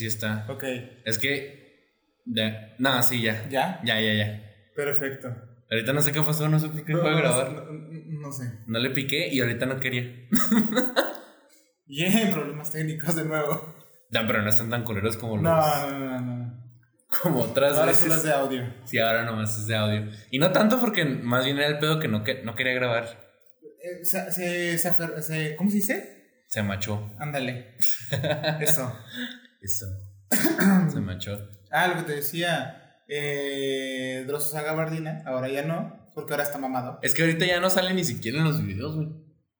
sí está. Ok. Es que. Ya. No, sí, ya. ¿Ya? Ya, ya, ya. Perfecto. Ahorita no sé qué pasó, no sé por qué No, fue a no, grabar. No, sé. No le piqué y ahorita no quería. Bien, problemas técnicos de nuevo. No, pero no están tan culeros como los. No, no, no, no. Como otras Ahora veces. solo es de audio. Sí, ahora nomás es de audio. Y no tanto porque más bien era el pedo que no, que, no quería grabar. Eh, se, se, se- ¿Cómo se dice? Se machó. Ándale. Eso. Eso. Se machó. Ah, lo que te decía. Eh, Drosso Saga Bardina. Ahora ya no. Porque ahora está mamado. Es que ahorita ya no sale ni siquiera en los videos, güey.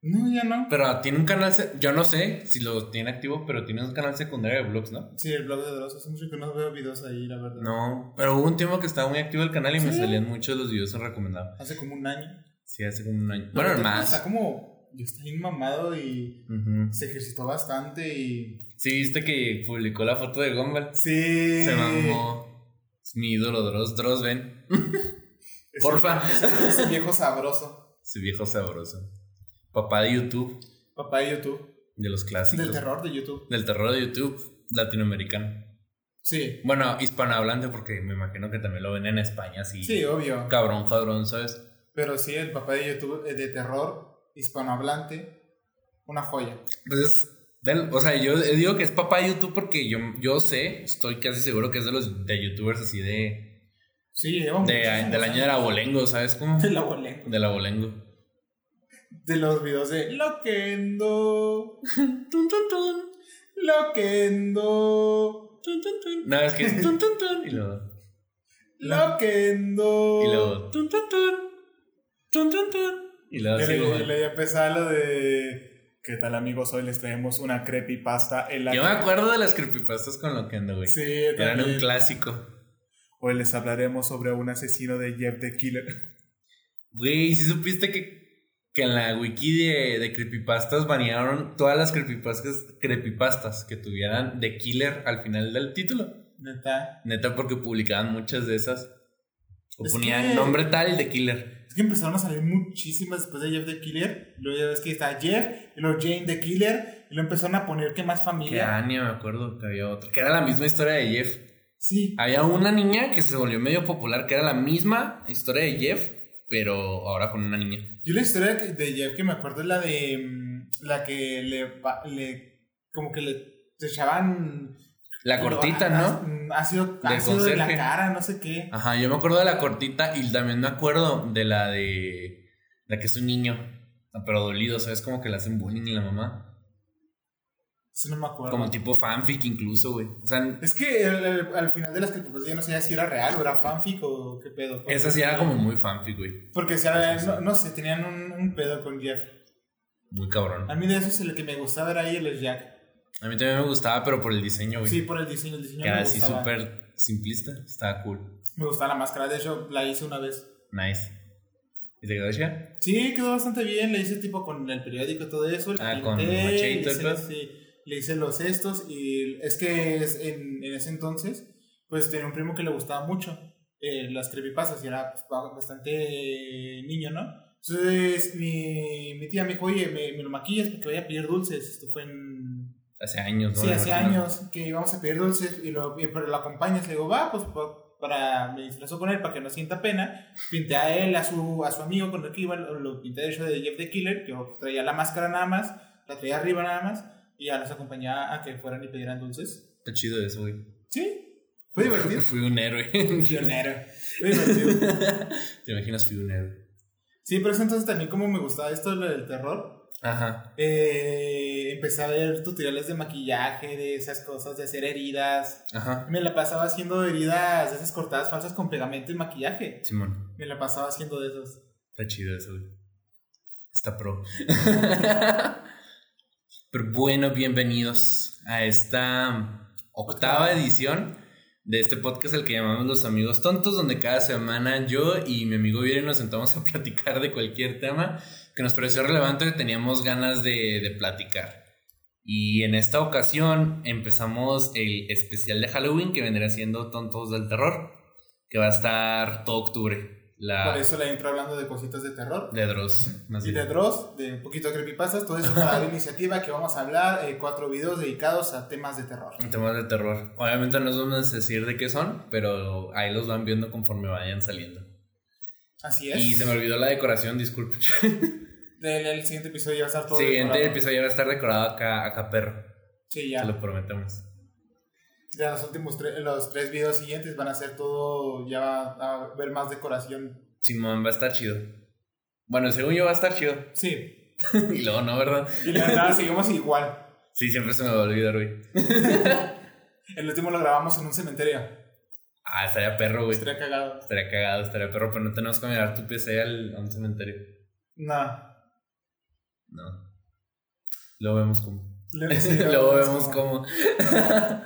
No, ya no. Pero tiene un canal, yo no sé si lo tiene activo, pero tiene un canal secundario de vlogs, ¿no? Sí, el blog de Drosso. Hace mucho que no veo videos ahí, la verdad. No, pero hubo un tiempo que estaba muy activo el canal y me salían muchos de los videos recomendados. Hace como un año. Sí, hace como un año. Bueno, más. Está como. Está bien mamado y se ejercitó bastante y. Sí, viste que publicó la foto de Gumball. Sí. Se mamó. Es mi ídolo, Dross. Dross, ven. Porfa. Ese, ese viejo sabroso. Ese viejo sabroso. Papá de YouTube, Papá de YouTube. de los clásicos. Del terror de YouTube. Del terror de YouTube latinoamericano. Sí. Bueno, hispanohablante, porque me imagino que también lo ven en España, así. Sí, obvio. Cabrón, cabrón, ¿sabes? Pero sí, el papá de YouTube eh, de terror hispanohablante. Una joya. Entonces, del- o sea, yo digo que es papá de YouTube porque yo, yo sé, estoy casi seguro que es de los de youtubers así de, Sí, lleva de del año del abolengo, ¿sabes cómo? Del abolengo. Del abolengo. De los videos de Loquendo. Tun, tun, tun, Loquendo. tun, tun, tun. No, es que es tun, tun, tun, y luego, Loquendo. y luego, tun, tun, tun, tun, tun, tun, y luego Y le ya empezaba lo de. ¿Qué tal, amigos? Hoy les traemos una creepypasta en la Yo me acuerdo de las creepypastas con lo que ando, güey. Sí, Eran también. un clásico. Hoy les hablaremos sobre un asesino de Jeff the Killer. Güey, si supiste que, que en la wiki de, de creepypastas banearon todas las creepypastas, creepypastas que tuvieran The Killer al final del título. Neta. Neta, porque publicaban muchas de esas. O Es ponían que- nombre tal de Killer. Es que empezaron a salir muchísimas después de Jeff the Killer. Luego ya ves que está Jeff, y luego Jane the Killer. Y lo empezaron a poner que más Que familia. Anya, me acuerdo que había otra. Que era la misma historia de Jeff. Sí. Había una niña que se volvió medio popular, que era la misma historia de Jeff, pero ahora con una niña. Yo la historia que- de Jeff que me acuerdo es la de. mm, La que le. le como que le le echaban. La cortita, ¿no? Ácido, Del ácido en la cara, no sé qué. Ajá, yo me acuerdo de la cortita y también me acuerdo de la de. La que es un niño, pero dolido, ¿sabes? Como que le hacen bullying y la mamá. Eso no me acuerdo. Como tipo fanfic incluso, güey. O sea, Es que el- el- al final de las que ya no sabía si era real o era fanfic o qué pedo. esa sí era como muy fanfic, güey. Porque si era- no, no sé, tenían un, un pedo con Jeff. Muy cabrón. A mí de esos el que me gustaba era ahí el Jack. A mí también me gustaba, pero por el diseño, güey. Sí, por el diseño. El diseño que era así súper simplista. Estaba cool. Me gustaba la máscara. De hecho, la hice una vez. Nice. ¿Y te quedó chida? Sí, quedó bastante bien. Le hice tipo con el periódico y todo eso. Ah, con pinté, machete y todo sí, le hice los estos. Y es que es en, en ese entonces, pues tenía un primo que le gustaba mucho eh, las creepypastas y era pues, ba- bastante eh, niño, ¿no? Entonces mi, mi tía me dijo, oye, me, me lo maquillas porque voy a pedir dulces. Esto fue en Hace años, ¿no? Sí, hace años que íbamos a pedir dulces y lo, y- pero lo acompañas. Le digo, va, pues pa- para, me disfrazó con él para que no sienta pena. Pinté a él, a su, a su amigo con el que iba, lo, lo pinté de hecho de Jeff the Killer. Yo traía la máscara nada más, la traía arriba nada más y ya los acompañaba a que fueran y pidieran dulces. Está chido eso, güey. Sí, fue divertido. Fui un héroe. Pionero, fue divertido. ¿Te imaginas? Fui un héroe. Sí, pero eso entonces también como me gustaba esto lo del terror. Ajá. eh, empecé a ver tutoriales de maquillaje, de esas cosas, de hacer heridas. Ajá. Me la pasaba haciendo heridas, de esas cortadas falsas con pegamento y maquillaje. Simón. Me la pasaba haciendo de esos. Está chido eso, güey. Está pro. Pero bueno, bienvenidos a esta octava edición de este podcast al que llamamos Los Amigos Tontos, donde cada semana yo y mi amigo Vieri nos sentamos a platicar de cualquier tema que nos pareció relevante que teníamos ganas de, de platicar. Y en esta ocasión empezamos el especial de Halloween que vendrá siendo Tontos del Terror, que va a estar todo octubre La Por eso la intro hablando de cositas de terror. de Dross. más Y bien. de Dross, de un poquito de creepypastas, todo eso para la iniciativa que vamos a hablar, eh, cuatro videos dedicados a temas de terror. Temas de terror. Obviamente no nos vamos a decir de qué son, pero ahí los van viendo conforme vayan saliendo. Así es. Y se me olvidó la decoración, disculpe. Del el siguiente episodio ya va a estar todo Siguiente decorado. episodio va a estar decorado acá, acá perro. Sí, Te ya. lo prometemos. Ya los últimos tres, los tres videos siguientes van a ser todo, ya va a haber más decoración. Simón va a estar chido. Bueno, según yo va a estar chido. Sí. y luego no, ¿verdad? Y la verdad, seguimos igual. Sí, siempre se me va a olvidar, güey. El último lo grabamos en un cementerio. Ah, estaría perro, güey. Estaría cagado. Estaría cagado, estaría perro, pero no tenemos que mirar tu PC al, a un cementerio. No. No. Luego vemos cómo. Luego sí, Luego vemos vemos cómo. cómo.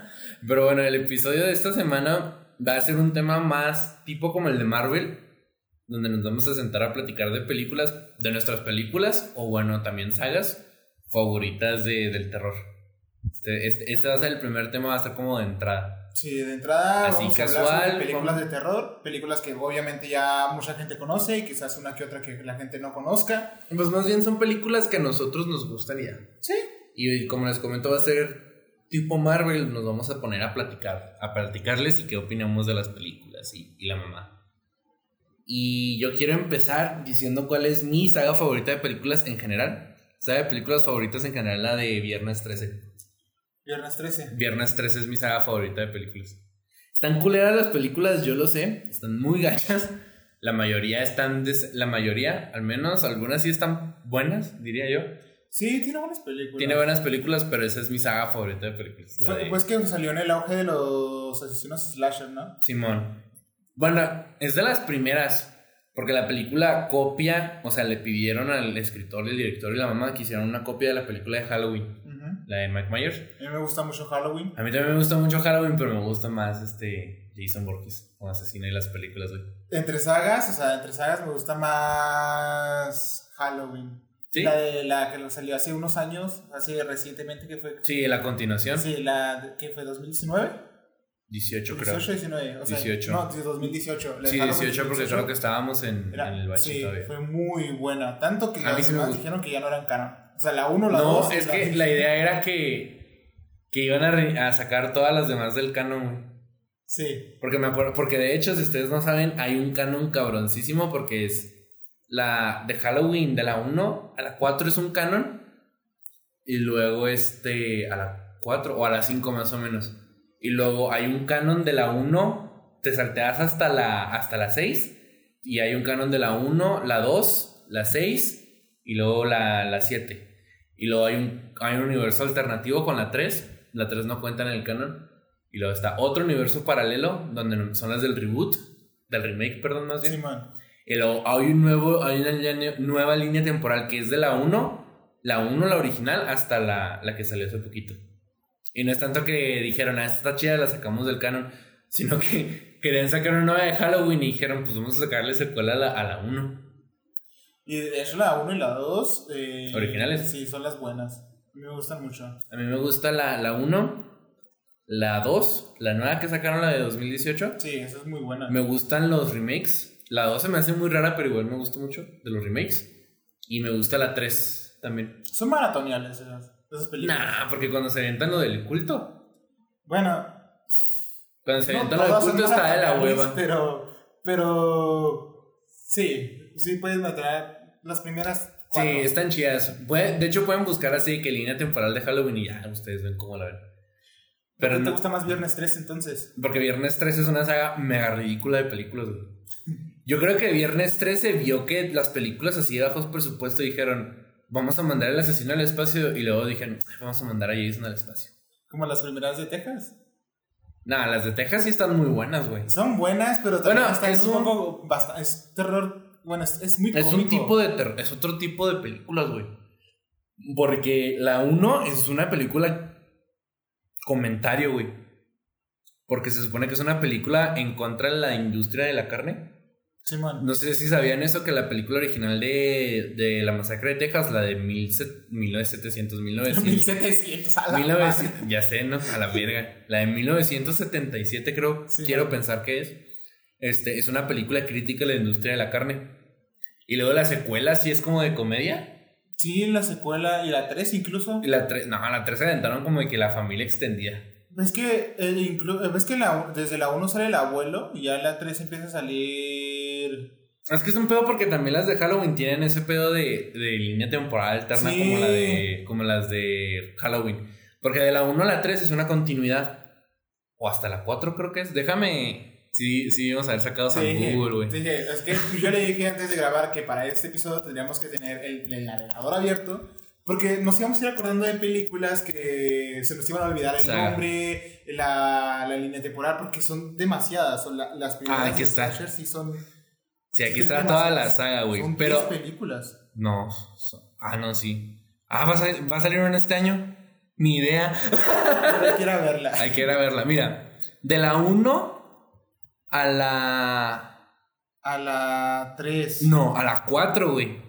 Pero bueno, el episodio de esta semana va a ser un tema más tipo como el de Marvel, donde nos vamos a sentar a platicar de películas, de nuestras películas, o bueno, también sagas favoritas de, del terror. Este, este, este va a ser el primer tema, va a ser como de entrada. Sí, de entrada Así, vamos a hablar casual, sobre películas de terror, películas que obviamente ya mucha gente conoce y quizás una que otra que la gente no conozca. Pues más bien son películas que a nosotros nos gustaría. Sí. Y como les comento, va a ser tipo Marvel. Nos vamos a poner a platicar, a platicarles y qué opinamos de las películas y, y la mamá. Y yo quiero empezar diciendo cuál es mi saga favorita de películas en general. Saga de películas favoritas en general, la de Viernes 13. Viernes 13. Viernes 13 es mi saga favorita de películas. Están culeras las películas, yo lo sé. Están muy gachas. La mayoría están. des- la mayoría, al menos, algunas sí están buenas, diría yo. Sí, tiene buenas películas. Tiene buenas películas, pero esa es mi saga favorita de películas. la Fue- de- Pues que salió en el auge de los asesinos slasher, ¿no? Simón. Bueno, es de las primeras. Porque la película copia, o sea, le pidieron al escritor, el director y la mamá que hicieran una copia de la película de Halloween, la de Mike Myers. A mí me gusta mucho Halloween. A mí también me gusta mucho Halloween, pero me gusta más este Jason Voorhees como asesino y las películas, güey. Entre sagas, o sea, entre sagas me gusta más Halloween. ¿Sí? La de la que salió hace unos años, hace recientemente que fue. Sí, la continuación. Sí, la que fue 2019. 18, creo. 18, 19. O sea, 18. No, de 2018. La de Sí, Halloween 18 porque creo que estábamos en, Era- en el bache sí, fue muy buena. Tanto que A mí sí me dijeron que ya no eran canon. O sea, la 1, la No, 2. es que la idea era que, que iban a, re- a sacar todas las demás del canon. Sí. Porque me acuerdo, porque de hecho, si ustedes no saben, hay un canon cabroncísimo porque es la de Halloween de la 1 a la 4 es un canon y luego este a la 4 o a la 5 más o menos. Y luego hay un canon de la 1, te salteas hasta la hasta la 6 y hay un canon de la 1, la 2, la 6 y luego la, la 7. Y luego hay un, hay un universo alternativo con la 3, la 3 no cuenta en el canon. Y luego está otro universo paralelo, donde son las del reboot, del remake, perdón, más bien. Simón. Y luego hay un nuevo, hay una línea- nueva línea temporal que es de la 1, la 1, la original, hasta la, la que salió hace poquito. Y no es tanto que dijeron, ah, esta está chida, la sacamos del canon, sino que querían sacar una nueva de Halloween y dijeron, pues vamos a sacarle secuela a la, a la 1. Y de hecho, la 1 y la 2. Eh, ¿Originales? Sí, son las buenas. A mí me gustan mucho. A mí me gusta la, la 1, la 2, la nueva que sacaron, la de 2018. Sí, esa es muy buena. Me gustan los remakes. La 2 se me hace muy rara, pero igual me gusta mucho de los remakes. Y me gusta la 3 también. Son maratoniales esas, esas películas. Nah, porque cuando se avientan lo del culto. Bueno, Cuando se no avientan lo del culto está de la hueva. Pero, pero. Sí, sí puedes matar las primeras. Sí, cuatro. están chidas. Puede- de hecho, pueden buscar así que línea temporal de Halloween y ya ustedes ven cómo la ven. Pero ¿Por qué no, ¿Te gusta más Viernes 3 entonces? porque Viernes 13 es una saga mega ridícula de películas, güey. Yo creo que Viernes 13 vio que las películas así de bajos presupuesto dijeron, vamos a mandar al asesino al espacio y luego dijeron, "Ay, vamos a mandar a Jason al espacio. Como las primeras de Texas. Nah, las de Texas sí están muy buenas, güey. Son buenas, pero también Bueno, están es un un- poco. basta- es terror. Bueno, es, es muy Es un tipo de ter- es otro tipo de películas, güey. Porque la 1 es una película comentario, güey. Porque se supone que es una película en contra de la industria de la carne. No sé si sabían eso, que la película original de, de La Masacre de Texas, la de mil set- 1700, 1900, 1700 a la 1900, madre. ya sé, ¿no? A la verga. La de 1977 creo, Sí, quiero pensar que es. este, es una película crítica a la industria de la carne. Y luego la secuela sí es como de comedia. Sí, la secuela y la 3 incluso. Y la 3, no, la 3 se aventaron como de que la familia extendida. Es que, eh, inclu- ves que la- desde la 1 sale el abuelo y ya la 3 empieza a salir. Es que es un pedo porque también las de Halloween tienen ese pedo de, de línea temporal alterna Sí. como, la de, como las de Halloween. Porque de la 1 a la 3 es una continuidad. O hasta la 4 creo que es. Déjame. Sí, sí, vamos a ver sacado San Sí, Google, güey. dije, es que yo le dije antes de grabar que para este episodio tendríamos que tener el, el navegador abierto. Porque nos íbamos a ir acordando de películas que se nos iban a olvidar el Saga. nombre, la, la línea temporal, porque son demasiadas. Son la- las primeras Ah, aquí está. slashers sí son. Sí, aquí está son toda la saga, güey. Son Pero. 10 películas. No. so- Ah, no, sí. Ah, ¿va a, salir, ¿va a salir en este año? Ni idea. Hay que ir a verla. Hay que ir a verla. Mira, de la 1 a la. A la 3. No, a la 4, güey.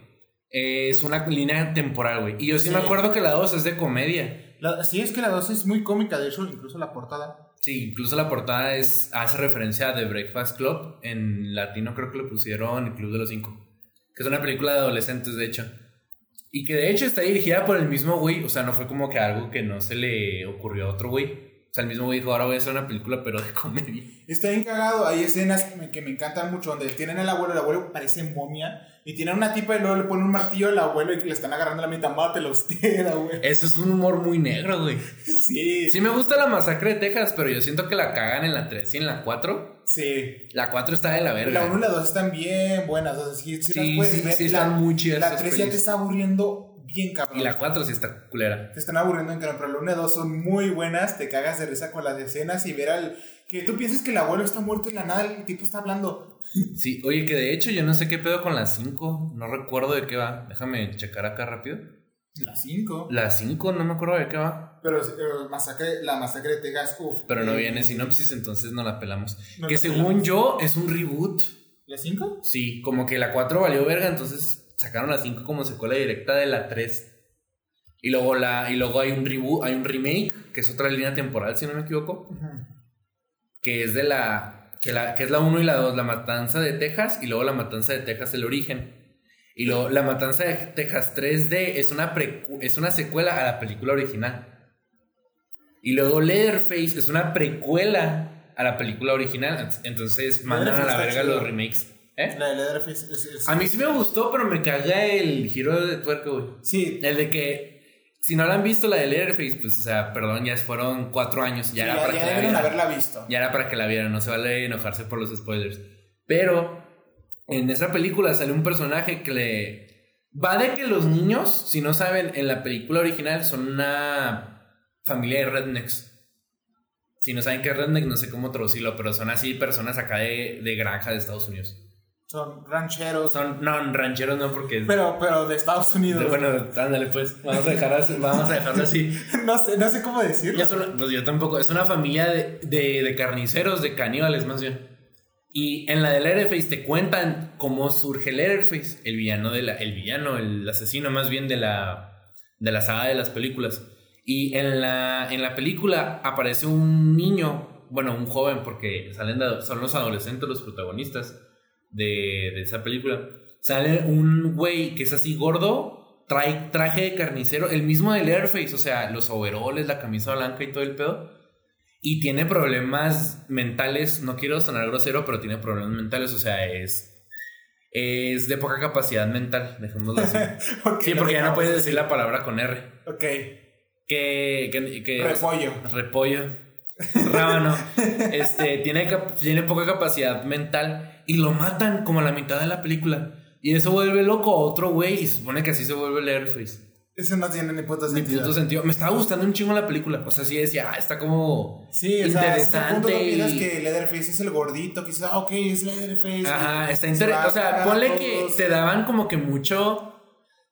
Es una línea temporal, güey. Y yo sí, Sí. me acuerdo que la 2 es de comedia. La- sí, es que la 2 es muy cómica, de hecho, incluso la portada. Sí, incluso la portada es, hace referencia a The Breakfast Club. En latino creo que le pusieron El Club de los Cinco. Que es una película de adolescentes, de hecho. Y que de hecho está dirigida por el mismo güey. O sea, no fue como que algo que no se le ocurrió a otro güey. Sea, el mismo güey dijo, ahora voy a hacer una película, pero de comedia. Está bien cagado, hay escenas que me, que me encantan mucho donde tienen al abuelo, el abuelo parece momia, y tienen una tipa y luego le ponen un martillo al abuelo y le están agarrando la mitad, mátelo usted, abuelo. Eso es un humor muy negro, güey. Sí, Sí me gusta la masacre de Texas, pero yo siento que la cagan en la 3 y en la 4. sí. La 4 está de la verga. La 1 y la 2 están bien buenas, o sea, sí, sí, las puedes sí, ver. sí la, están muy chidas La esas 3 ya te está aburriendo bien cabrón. Y la 4 sí está culera. Te están aburriendo en cabrón, pero la 1 y la 2 son muy buenas, te cagas de risa con las escenas y ver al... Que tú piensas que el abuelo está muerto y la nada el tipo está hablando. Sí, oye, que de hecho yo no sé qué pedo con la 5. No recuerdo de qué va. Déjame checar acá rápido. La 5. La 5 no me acuerdo de qué va. Pero eh, masacre, la masacre de Texas, uff. Pero no viene sinopsis, entonces no la pelamos. No que la según pelamos. yo es un reboot. ¿La 5? Sí, como que la 4 valió verga, entonces sacaron la 5 como secuela directa de la 3. Y luego, la, y luego hay un reboot, hay un remake, que es otra línea temporal, si no me equivoco. que es de la que, la, que es la 1 y la 2, la matanza de Texas y luego la matanza de Texas el origen. Y luego la matanza de Texas 3D es una es una secuela a la película original. Y luego Leatherface es una precuela a la película original, entonces mandan a la verga los remakes. ¿Eh? La de Leatherface es, es- A mí sí me gustó, pero me caga el giro de tuerca, güey. Sí, El de que si no la han visto la de Leatherface, pues o sea, perdón, ya fueron cuatro años, ya ya, era para ya que la deben vieran. haberla visto. Ya era para que la vieran, no se vale enojarse por los spoilers. Pero en esa película sale un personaje que le... Va de que los niños, si no saben, en la película original son una familia de rednecks. Si no saben qué es redneck, no sé cómo traducirlo, pero son así personas acá de, de granja de Estados Unidos. Son rancheros. Son, no, rancheros no, porque... es- Pero, pero de Estados Unidos. bueno, ándale pues, vamos a, dejar así- vamos a dejarlo así. no, sé, no sé cómo decirlo. Son- pues yo tampoco. Es una familia de, de, de carniceros, de caníbales más bien. Y en la de Leatherface te cuentan cómo surge Leatherface, el villano de la, el villano, el asesino más bien de la, de la saga de las películas. Y en la, en la película aparece un niño, bueno, un joven, porque salen de- son los adolescentes los protagonistas de, de esa película. Sale un güey que es así gordo, trae traje de carnicero, el mismo de Leatherface, o sea, los overoles, la camisa blanca y todo el pedo. Y tiene problemas mentales, no quiero sonar grosero, pero tiene problemas mentales, o sea, es, es de poca capacidad mental, dejémoslo así. Sí, porque ya no puedes decir la palabra con R. Ok. Que, que, que- Repollo. repollo, rábano, este, tiene, tiene poca capacidad mental y lo matan como a la mitad de la película. Y eso vuelve loco a otro güey y se supone que así se vuelve Leatherface. Eso no tiene ni puto Ni sentido. puto sentido. Me estaba gustando un chingo la película. O sea, sí decía, ah, está como Sí, o sea, el punto interesante. no piensas que Leatherface es el gordito, que dices, ah, ok, es Leatherface. Ajá, está interesante. O sea, ponle que te daban como que mucho.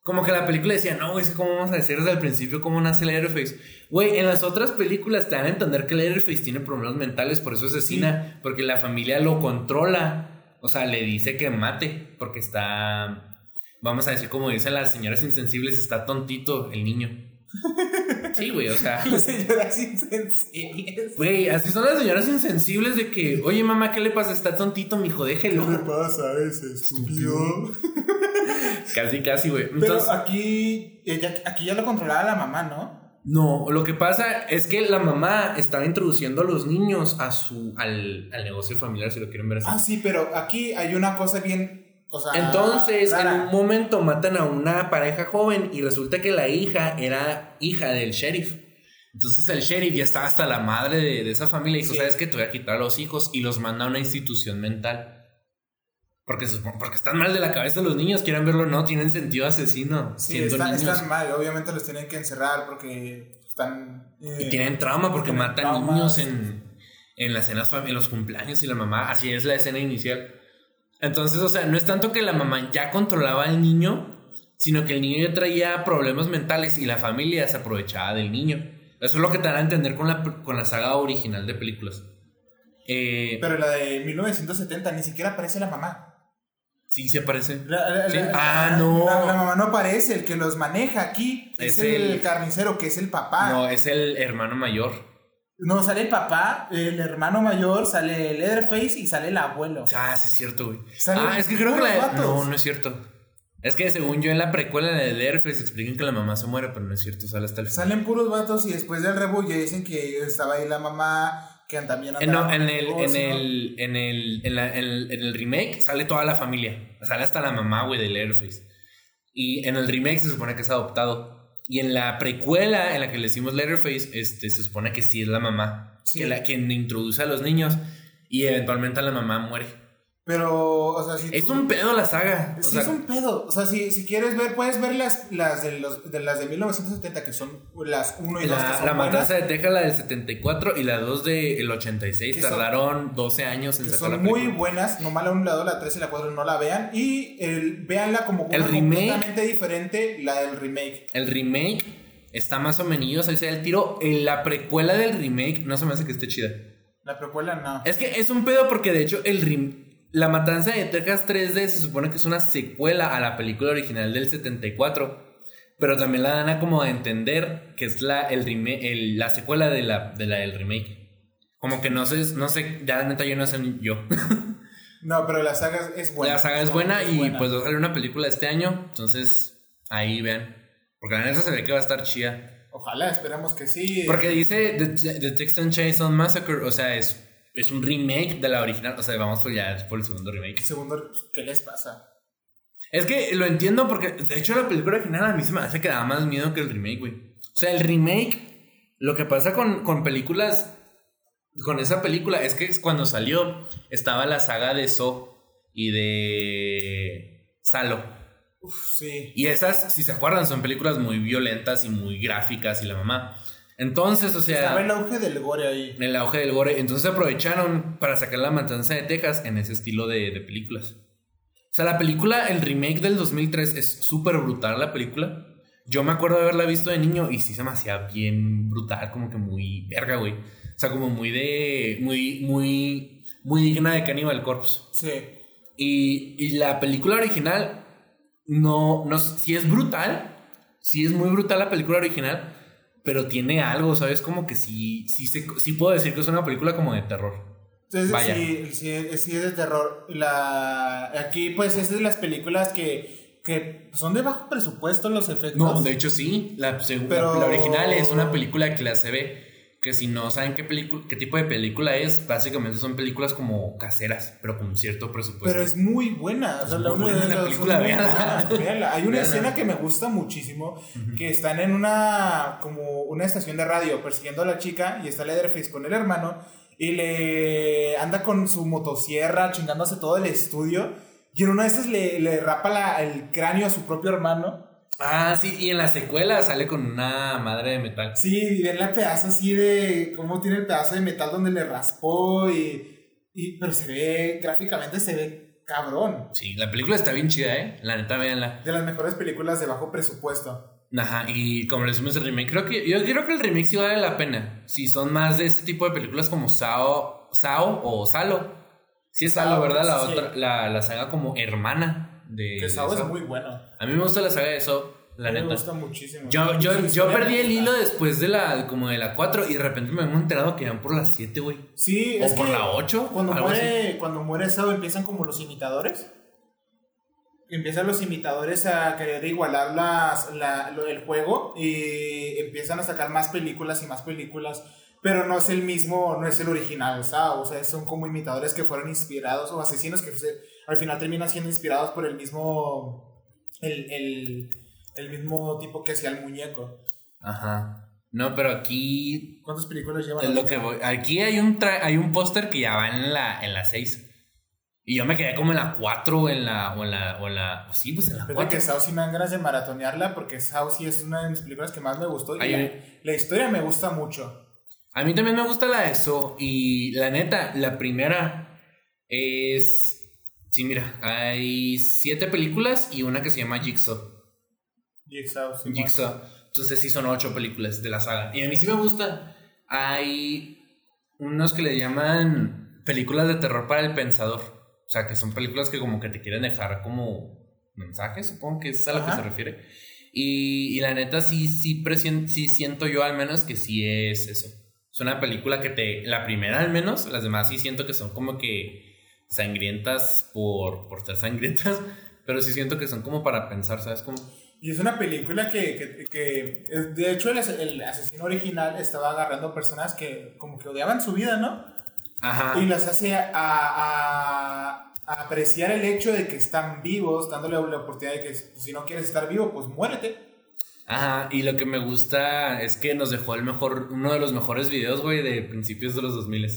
Como que la película decía, no, güey, ¿cómo vamos a decir desde el principio cómo nace Leatherface? Güey, en las otras películas te dan a entender que Leatherface tiene problemas mentales, por eso asesina, porque la familia lo controla. O sea, le dice que mate, porque está. Vamos a decir, como dicen las señoras insensibles, está tontito el niño. Sí, güey, o sea. Las señoras insensibles. Güey, así son las señoras insensibles de que, oye mamá, ¿qué le pasa? Está tontito, mijo, déjelo. ¿Qué le pasa a ese estúpido? Casi, casi, güey. Pero aquí, ella- aquí ya lo controlaba la mamá, ¿no? no, lo que pasa es que la mamá estaba introduciendo a los niños a su, al, al negocio familiar, si lo quieren ver así. Ah, sí, pero aquí hay una cosa bien. O sea, Entonces, rara. en un momento matan a una pareja joven y resulta que la hija era hija del sheriff. Entonces el sheriff ya estaba hasta la madre de, de esa familia y dijo, Sí. ¿sabes qué? Te voy a quitar a los hijos y los manda a una institución mental. Porque, porque están mal de la cabeza los niños, quieran verlo no, tienen sentido asesino Sí, están, mal. Obviamente los tienen que encerrar porque están. eh, Y tienen trauma porque tienen matan traumas. niños en, en las cenas, en los cumpleaños y la mamá, así es la escena inicial. Entonces, o sea, no es tanto que la mamá ya controlaba al niño, sino que el niño ya traía problemas mentales y la familia se aprovechaba del niño. Eso es lo que te dan a entender con la, con la saga original de películas. Eh, Pero la de 1970 ni siquiera aparece la mamá. Sí, se aparece. La- la- Sí. la- Ah, no. La, mamá no aparece, el que los maneja aquí es, Es el, el- carnicero, que es el papá. No, es el hermano mayor. No, sale el papá, el hermano mayor, sale el Leatherface y sale el abuelo. Ah, sí, es cierto, güey. Ah, es que creo que puros la. vatos. No, no es cierto. Es que según yo en la precuela de Leatherface explican que la mamá se muere, pero no es cierto, sale hasta el final. Salen puros vatos y después del reboot ya dicen que estaba ahí la mamá, que también no, en el, en el, en el, en la- en el, en el remake sale toda la familia. Sale hasta la mamá, güey, del Leatherface. Y en el remake se supone que es adoptado. Y en la precuela en la que le decimos Leatherface, este, se supone que sí es la mamá. Sí. Que la, quien introduce a los niños. Y eventualmente la mamá muere. Pero, o sea, si Es tú- un pedo la saga. O Sí, sea, es un pedo. O sea, si, si quieres ver, puedes ver las, las, de los, de las de 1970, que son las 1 y 2, que La, son la matanza de Texas, la del 74 y la 2 del 86 Que son- tardaron 12 años en que sacar la son muy película. buenas. Nomás la 1, la 2, la 3 y la 4 no la vean. Y el, véanla como una El remake- completamente diferente, la del remake. El remake está más o menos, ahí se da el tiro. En la precuela del remake no se me hace que esté chida. La precuela no. Es que es un pedo porque de hecho el rem- La Matanza de Texas 3D se supone que es una secuela a la película original del 74. Pero también la dan a como a entender que es la, el la secuela de la, de la del remake. Como que no sé, no sé, ya neta yo no sé ni yo. No, pero la saga es buena. la saga es buena y buena. pues va a salir una película este año. Entonces, ahí vean. Porque la neta se ve que va a estar chida. Ojalá, esperamos que sí. Porque dice The, The Texan Chainsaw Massacre, o sea, es, es un remake de la original. O sea, vamos por ya por el segundo remake. Segundo, pues, ¿qué les pasa? Es que lo entiendo porque, de hecho, la película original a mí se me hace que da más miedo que el remake, güey. O sea, el remake, lo que pasa con, con películas, con esa película, es que cuando salió estaba la saga de So y de Salo. Uf, sí. Y esas, si se acuerdan, son películas muy violentas y muy gráficas y la mamá. Entonces, o sea... Estaba el auge del gore ahí. en el auge del gore. Entonces aprovecharon para sacar la matanza de Texas en ese estilo de, de películas. O sea, la película, el remake del 2003 es súper brutal la película. Yo me acuerdo de haberla visto de niño y sí se me hacía bien brutal, como que muy verga, güey. O sea, como muy de... Muy, muy, muy digna de Cannibal Corpse. Sí. Y, y la película original, no, no, sí es brutal, sí es muy brutal la película original, pero tiene algo, ¿sabes? Como que sí, sí, se- sí puedo decir que es una película como de terror. Entonces, Vaya. Sí, sí, sí es de terror. La, aquí, pues, es de las películas que, que son de bajo presupuesto los efectos. No, de hecho sí, la, Pero- la original es una película de clase B, que si no saben qué, película, qué tipo de película es, básicamente son películas como caseras, pero con cierto presupuesto. Pero es muy buena. O sea, la una- buena la película, véanla. Hay una Véanla. escena que me gusta muchísimo, que están en una como una estación de radio persiguiendo a la chica y está Leatherface con el hermano y le anda con su motosierra chingándose todo el estudio y en una de esas le, le rapa la- el cráneo a su propio hermano. Ah, sí, y en la secuela sale con una madre de metal. Sí, y ven la pedazo así de cómo tiene el pedazo de metal donde le raspó y, y pero se ve gráficamente se ve cabrón. Sí, la película está bien chida, ¿eh? La neta, véanla. De las mejores películas de bajo presupuesto. Ajá, y como le decimos el remake, creo que yo creo que el remake sí vale la pena. Si son más de este tipo de películas como Sao, Sao o Salo. Sí es Salo, ¿verdad? La sí. otra, la, la saga como hermana de. Que Sao es Saw. muy bueno. A mí me gusta la saga de eso, La mí neta. Me gusta muchísimo. Yo, yo, yo perdí me el hilo después de la, como de la 4 y de repente me hemos enterado que van por las 7, güey. Sí, O es por que la 8. cuando algo así. muere, cuando muere Sao empiezan como los imitadores. Empiezan los imitadores a querer igualar las, la, lo del juego y empiezan a sacar más películas y más películas, pero no es el mismo, no es el original, Sao, o sea, son como imitadores que fueron inspirados o asesinos que se- al final terminan siendo inspirados por el mismo, el, el, el mismo tipo que hacía el muñeco. Ajá. No, pero aquí ¿Cuántas películas llevan? es lo que voy. Aquí hay un tra- hay un póster que ya va en la, en la 6. Y yo me quedé como en la 4 o en la. O en la. O en la sí, pues en la Fíjate 4. que sí me dan ganas de maratonearla porque sí es una de mis películas que más me gustó y la, la historia me gusta mucho. A mí también me gusta la de eso. Y la neta, la primera es. Sí, mira, hay siete películas y una que se llama Jigsaw. Jigsaw, sí, Jigsaw. Entonces sí son ocho películas de la saga. Y a mí sí me gusta. Hay unos que le llaman películas de terror para el pensador. O sea, que son películas que como que te quieren dejar como mensajes, supongo que es a lo que se refiere. Y, y la neta sí, sí, sí siento yo al menos que sí es eso. Es una película que te... La primera al menos, las demás sí siento que son como que sangrientas por, por ser sangrientas. Pero sí siento que son como para pensar, ¿sabes? Como... Y es una película que, que, que, de hecho el, as- el asesino original estaba agarrando personas que como que odiaban su vida, ¿no? Ajá. Y las hace a, a- a apreciar el hecho de que están vivos, dándole la oportunidad de que pues, si no quieres estar vivo, pues muérete. Ajá, y lo que me gusta es que nos dejó el mejor, uno de los mejores videos, güey, de principios de los 2000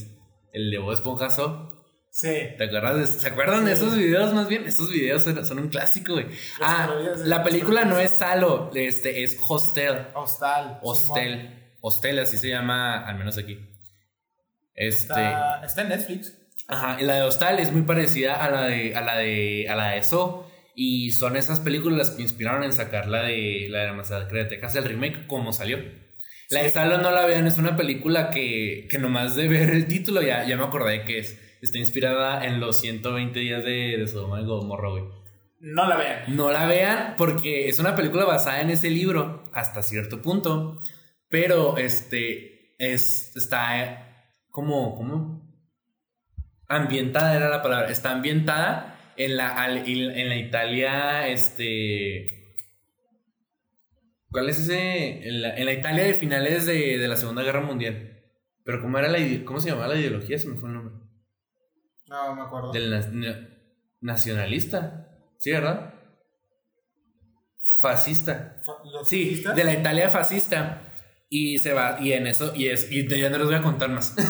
El de Bob Esponjazo. Sí. ¿Te acuerdas de, ¿Se acuerdan de esos videos más bien? Esos videos son, son un clásico, güey. Ah, la película no es Salo, este, es Hostel. Hostal. Simón. Hostel. Hostel, así se llama, al menos aquí. Este. Está, está en Netflix. Ajá, y la de Hostal es muy parecida a la de, a la de, a la de eso. Y son esas películas las que inspiraron en sacar la de la de la masacre de Texas, el remake, como salió. La de Salo no la vean, es una película que, que nomás de ver el título ya, ya me acordé que es, está inspirada en los 120 días de, de Sodoma y Gomorra, güey. No la vean. No la vean porque es una película basada en ese libro hasta cierto punto, pero este es está como como ambientada era la palabra, está ambientada en la en la Italia este ¿Cuál es ese? En la, en la Italia de finales de, de la Segunda Guerra Mundial. Pero ¿cómo, era la, ¿cómo se llamaba la ideología? Se me fue el nombre. No, me acuerdo. Del na- na- nacionalista. ¿Sí, verdad? Fascista. Fa- ¿los Sí, fascistas? de la Italia fascista. Y se va, y en eso, y es, y ya no les voy a contar más.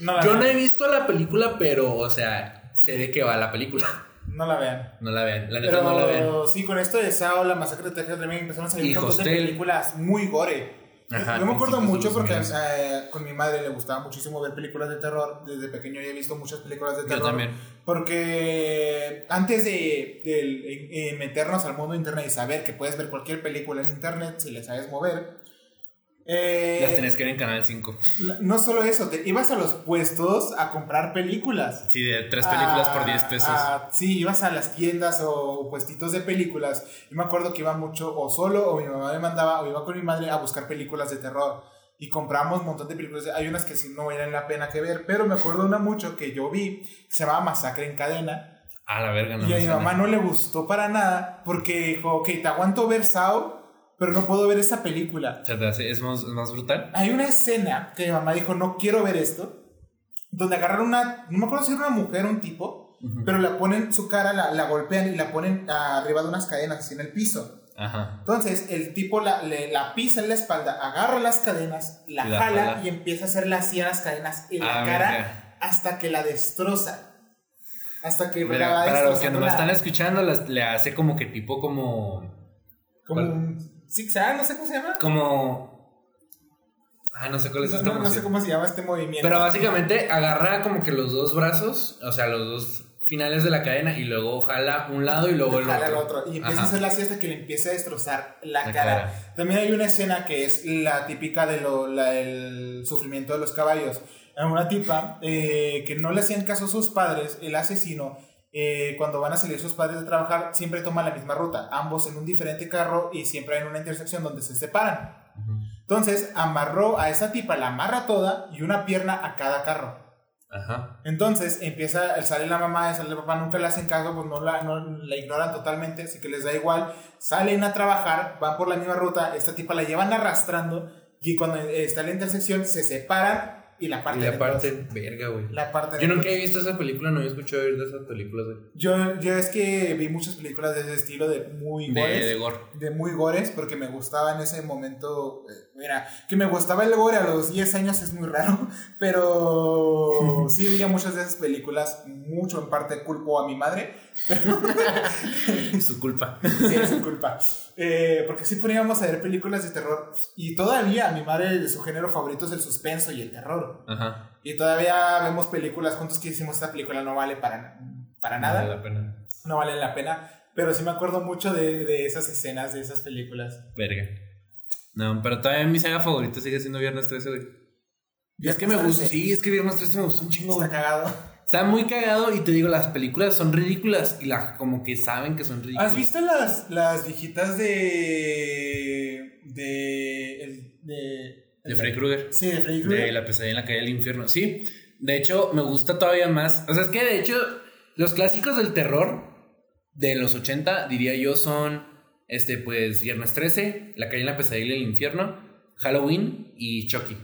No Yo no he visto la película, pero, o sea, sé de qué va la película. No la vean. No la vean, la neta Pero no la vean. sí, con esto de Sao, la masacre de Texas también empezaron a salir un montón de películas muy gore. Ajá, Yo me acuerdo mucho porque 2000. eh, con mi madre le gustaba muchísimo ver películas de terror. Desde pequeño ya he visto muchas películas de Yo terror. también. Porque antes de, de, meternos al mundo de internet y saber que puedes ver cualquier película en internet si le sabes mover. Eh, Las tenés que ver en Canal 5. la- no solo eso, te ibas a los puestos a comprar películas. Sí, de tres películas por Ah, 10 pesos. ah, sí, ibas a las tiendas o puestitos de películas. Yo me acuerdo que iba mucho o solo o mi mamá me mandaba o iba con mi madre a buscar películas de terror. Y compramos un montón de películas. Hay unas que sí no valen la pena que ver, pero me acuerdo una mucho que yo vi que se llamaba Masacre en Cadena. A la verga, no y a mi mamá no le gustó para nada porque dijo, ok, te aguanto ver Sao, pero no puedo ver esa película. ¿Se te hace- ¿Es más, es más brutal? Hay una escena que mi mamá dijo, no quiero ver esto, donde agarraron una, no me acuerdo si era una mujer o un tipo, pero la ponen su cara, la, la golpean y la ponen arriba de unas cadenas, así en el piso. Ajá. Entonces el tipo la, le- la pisa en la espalda, agarra las cadenas, la, jala, jala. y empieza a hacerle así a las cadenas en la Ah, cara hasta que la destroza. Hasta que Mira, la va para los que no están escuchando, las- le hace como que tipo como. Como un zigzag, no sé cómo se llama. Como. Ah, no sé cuál es No, esta no- no sé cómo se llama este movimiento. Pero básicamente agarra como que los dos brazos, o sea, los dos finales de la cadena y luego jala un lado y luego el Jala otro. al otro. Y empieza Ajá. a hacerla así hasta que le empieza a destrozar la, La cara. cara. También hay una escena que es la típica de lo, la- el sufrimiento de los caballos. Una tipa eh, que no le hacían caso a sus padres, el asesino eh, cuando van a salir sus padres de trabajar, siempre toman la misma ruta, ambos en un diferente carro y siempre en una intersección donde se separan. Entonces amarró a esa tipa, la amarra toda y una pierna a cada carro. Ajá. Entonces empieza, sale la mamá, sale el papá, nunca le hacen caso, pues no la, no, la ignoran totalmente, así que les da igual. Salen a trabajar, van por la misma ruta, esta tipa la llevan arrastrando y cuando está en la intersección se separan y la parte Y la parte, verga, güey. La parte Yo nunca he visto esa película, no he escuchado oír de esas películas, güey. Yo, yo es que vi muchas películas de ese estilo, de muy De, gores. de gore. de muy gores porque me gustaba en ese momento. eh, Mira, que me gustaba el gore a los 10 años es muy raro, pero sí veía muchas de esas películas, mucho en parte culpo a mi madre, Su culpa. sí es su culpa. Eh, porque sí poníamos a ver películas de terror y todavía mi madre su género favorito es el suspenso y el terror. Ajá. Y todavía vemos películas juntos que decimos esta película no vale para, para nada Vale la pena. no vale la pena. Pero sí me acuerdo mucho de, de esas escenas, de esas películas. Verga. No, pero todavía mi saga favorita sigue siendo Viernes 13, güey. Y es que me gusta, 13. sí, es que Viernes 13 me gustó un chingo, Está cagado. Está muy cagado y te digo, las películas son ridículas y la, como que saben que son ridículas. ¿Has visto las, las viejitas de. de. el- de. De Freddy Krueger. Sí, de Freddy Krueger. De la pesadilla en la calle del infierno. Sí, de hecho, me gusta todavía más. O sea, es que de hecho, los clásicos del terror de los 80, diría yo, son este, pues, Viernes 13, La calle en la pesadilla del infierno, Halloween y Chucky.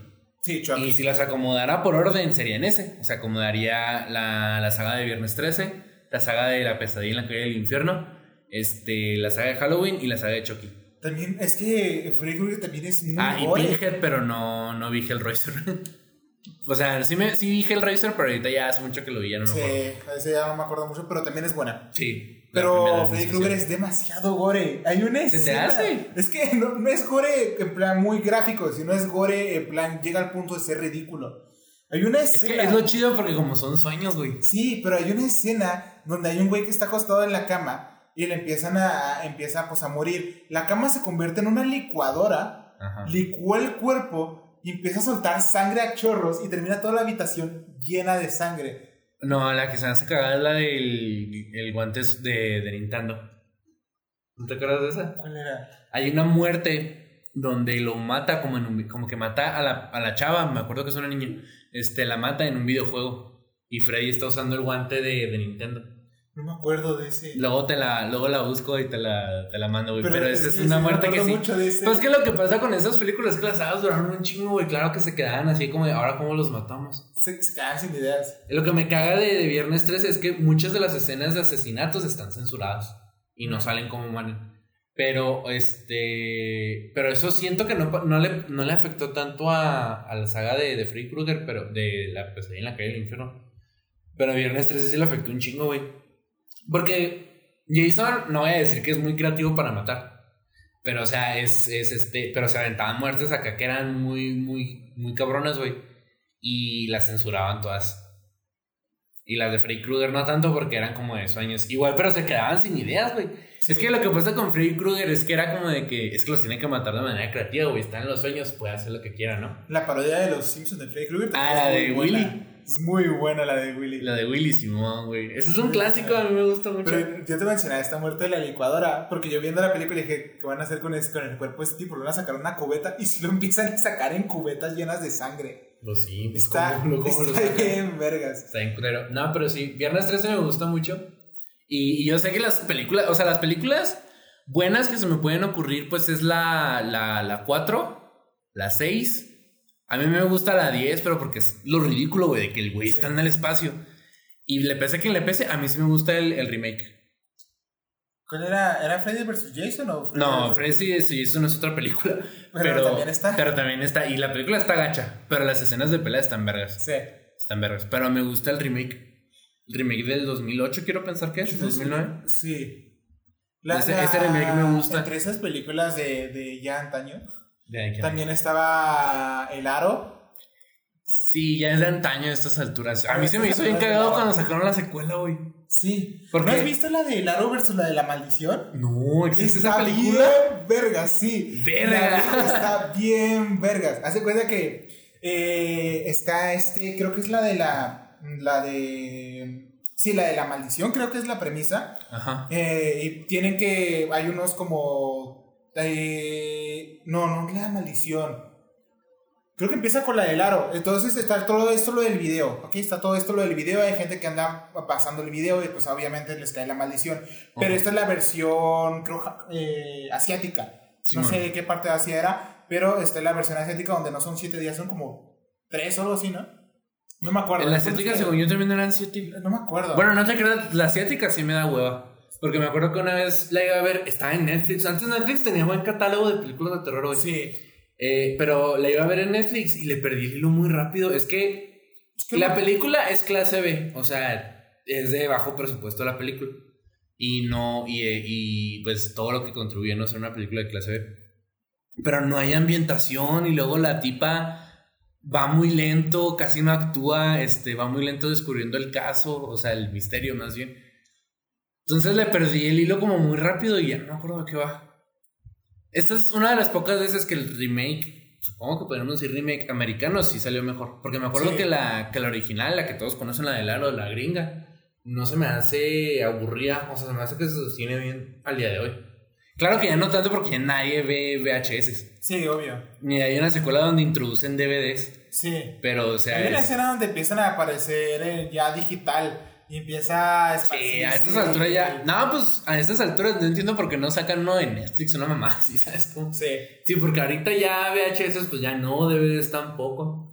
Sí, Chucky. Y si las acomodara por orden, sería en ese. O sea, acomodaría la, la saga de Viernes 13, la saga de La pesadilla en la calle del infierno, este, la saga de Halloween y la saga de Chucky. También, es que Freddy Krueger también es muy Ah, y. Pinhead, pero no, no vi Hellraiser. o sea, sí, me, sí vi Hellraiser, pero ahorita ya hace mucho que lo vi, ya no me Sí, acuerdo. a ese ya no me acuerdo mucho, pero también es buena. Sí. Pero Freddy Krueger es demasiado gore. Hay una ¿Se te escena. hace? Es que no, no es gore en plan muy gráfico, sino es gore en plan llega al punto de ser ridículo. Hay una Es escena. que es lo chido porque como son sueños, güey. Sí, pero hay una escena donde hay un güey que está acostado en la cama y le empiezan a, empieza pues a morir. La cama se convierte en una licuadora, Ajá. licuó el cuerpo y empieza a soltar sangre a chorros y termina toda la habitación llena de sangre. No, la que se me hace cagar es la del el guante de, de Nintendo. ¿No te acuerdas de esa? ¿Cuál era? Hay una muerte donde lo mata como en un, como que mata a la, a la chava, me acuerdo que es una niña, este, la mata en un videojuego y Freddy está usando el guante de, de Nintendo. No me acuerdo de ese. Luego te la, luego la busco y te la, te la mando, güey. Pero, esa es una sí, me muerte que sí. mucho de ese. Pues es que lo que pasa con esas películas que las hadas duraron un chingo, güey. Claro que se quedaban así como de ahora cómo los matamos. se, se quedan sin ideas. Lo que me caga de, de Viernes 13 es que muchas de las escenas de asesinatos están censuradas y no salen como mueren. Pero este. Pero eso siento que no, no, le, no le afectó tanto a, a la saga de, de Freddy Krueger, pero de la pesadilla en la calle del infierno. Pero a Viernes 13 sí le afectó un chingo, güey. Porque Jason, no voy a decir que es muy creativo para matar. Pero, o sea, es, es este. Pero se aventaban muertes acá que eran muy, muy, muy cabronas, güey. Y las censuraban todas. Y las de Freddy Krueger no tanto porque eran como de sueños. Igual, pero se quedaban sin ideas, güey. Sí. Es que lo que pasa con Freddy Krueger es que era como de que es que los tienen que matar de manera creativa, güey. Está en los sueños, puede hacer lo que quiera, ¿no? La parodia de los Simpsons de Freddy Krueger. Ah, la es de. Willy. Es muy buena la de Willy. La de Willy Simón, güey. Ese es un clásico, a mí me gusta mucho. Pero yo te mencionaba esta muerte de la licuadora, porque yo viendo la película dije, ¿qué van a hacer con, ese- con el cuerpo de este tipo? Lo van a sacar una cubeta y si lo empiezan a sacar en cubetas llenas de sangre. Pues sí, pues Está, ¿cómo, cómo lo está bien, vergas. Está bien culero. No, pero sí, Viernes 13 me gusta mucho. Y, y yo sé que las películas, o sea, las películas buenas que se me pueden ocurrir, pues es la, la, la 4, la 6. A mí me gusta la 10, pero porque es lo ridículo, güey, de que el güey está en el espacio. Y le pese a quien le pese, a mí sí me gusta el, el remake. ¿Cuál era? ¿Era Freddy vs. Jason o Freddy No, vs. Freddy eso no es otra película. Pero Pero, también está. Pero también está. Y la película está gacha. Pero las escenas de pelea están vergas. Sí. Están vergas. Pero me gusta el remake. El remake del 2008, quiero pensar que es. 2009. Sí. Ese- ese remake me gusta. Entre esas películas de, de ya antaño, que- también estaba El Aro. Sí, ya es de antaño a estas alturas. A mí se me hizo bien cagado cuando sacaron la secuela, güey. Sí. ¿Por ¿No qué? has visto la de El Aro versus la de la maldición? No, existe esa Está película. bien vergas, sí. Verga. Está bien vergas. Hace cuenta que eh, está este, creo que es la de la, la de Sí, la de la maldición creo que es la premisa. Ajá. Eh, y tienen que. Hay unos como. Eh, no, no es la maldición. Creo que empieza con la del aro. Entonces está todo esto lo del video. Ok, está todo esto lo del video. Hay gente que anda pasando el video y pues obviamente les cae la maldición. Pero esta es la versión, creo, eh, asiática. Sí, no man. sé de qué parte de Asia era, pero esta es la versión asiática donde no son siete días, son como tres o algo así, ¿no? No me acuerdo. En la asiática, según yo, también eran siete. No me acuerdo. Bueno, no te creas, la asiática sí me da hueva. Porque me acuerdo que una vez la iba a ver, estaba en Netflix. Antes Netflix tenía buen catálogo de películas de terror, güey. sí. Eh, pero la iba a ver en Netflix y le perdí el hilo muy rápido. Es que Es que la no- película es clase B, o sea, es de bajo presupuesto la película. Y no, y, eh, y, pues todo lo que contribuye no ser una película de clase B. Pero no hay ambientación y luego la tipa va muy lento, casi no actúa, este, va muy lento descubriendo el caso, o sea, el misterio más bien. Entonces le perdí el hilo como muy rápido y ya no me acuerdo de qué va. Esta es una de las pocas veces que el remake, supongo que podemos decir remake americano, sí salió mejor. Porque me acuerdo Sí. que, la, que la original, la que todos conocen, la del aro, la gringa, no se me hace aburrida. O sea, se me hace que se sostiene bien al día de hoy. Claro que ya no tanto porque ya nadie ve VHS. Sí, obvio. Ni hay una secuela donde introducen DVDs. Sí. Pero, o sea, Hay una es- escena donde empiezan a aparecer eh, ya digital y empieza a Sí, esparcirse. a estas alturas ya. No, pues a estas alturas no entiendo por qué no sacan uno de Netflix, una mamá así, ¿sabes cómo? Sí. Sí, porque ahorita ya VHS, pues ya no, DVDs tampoco.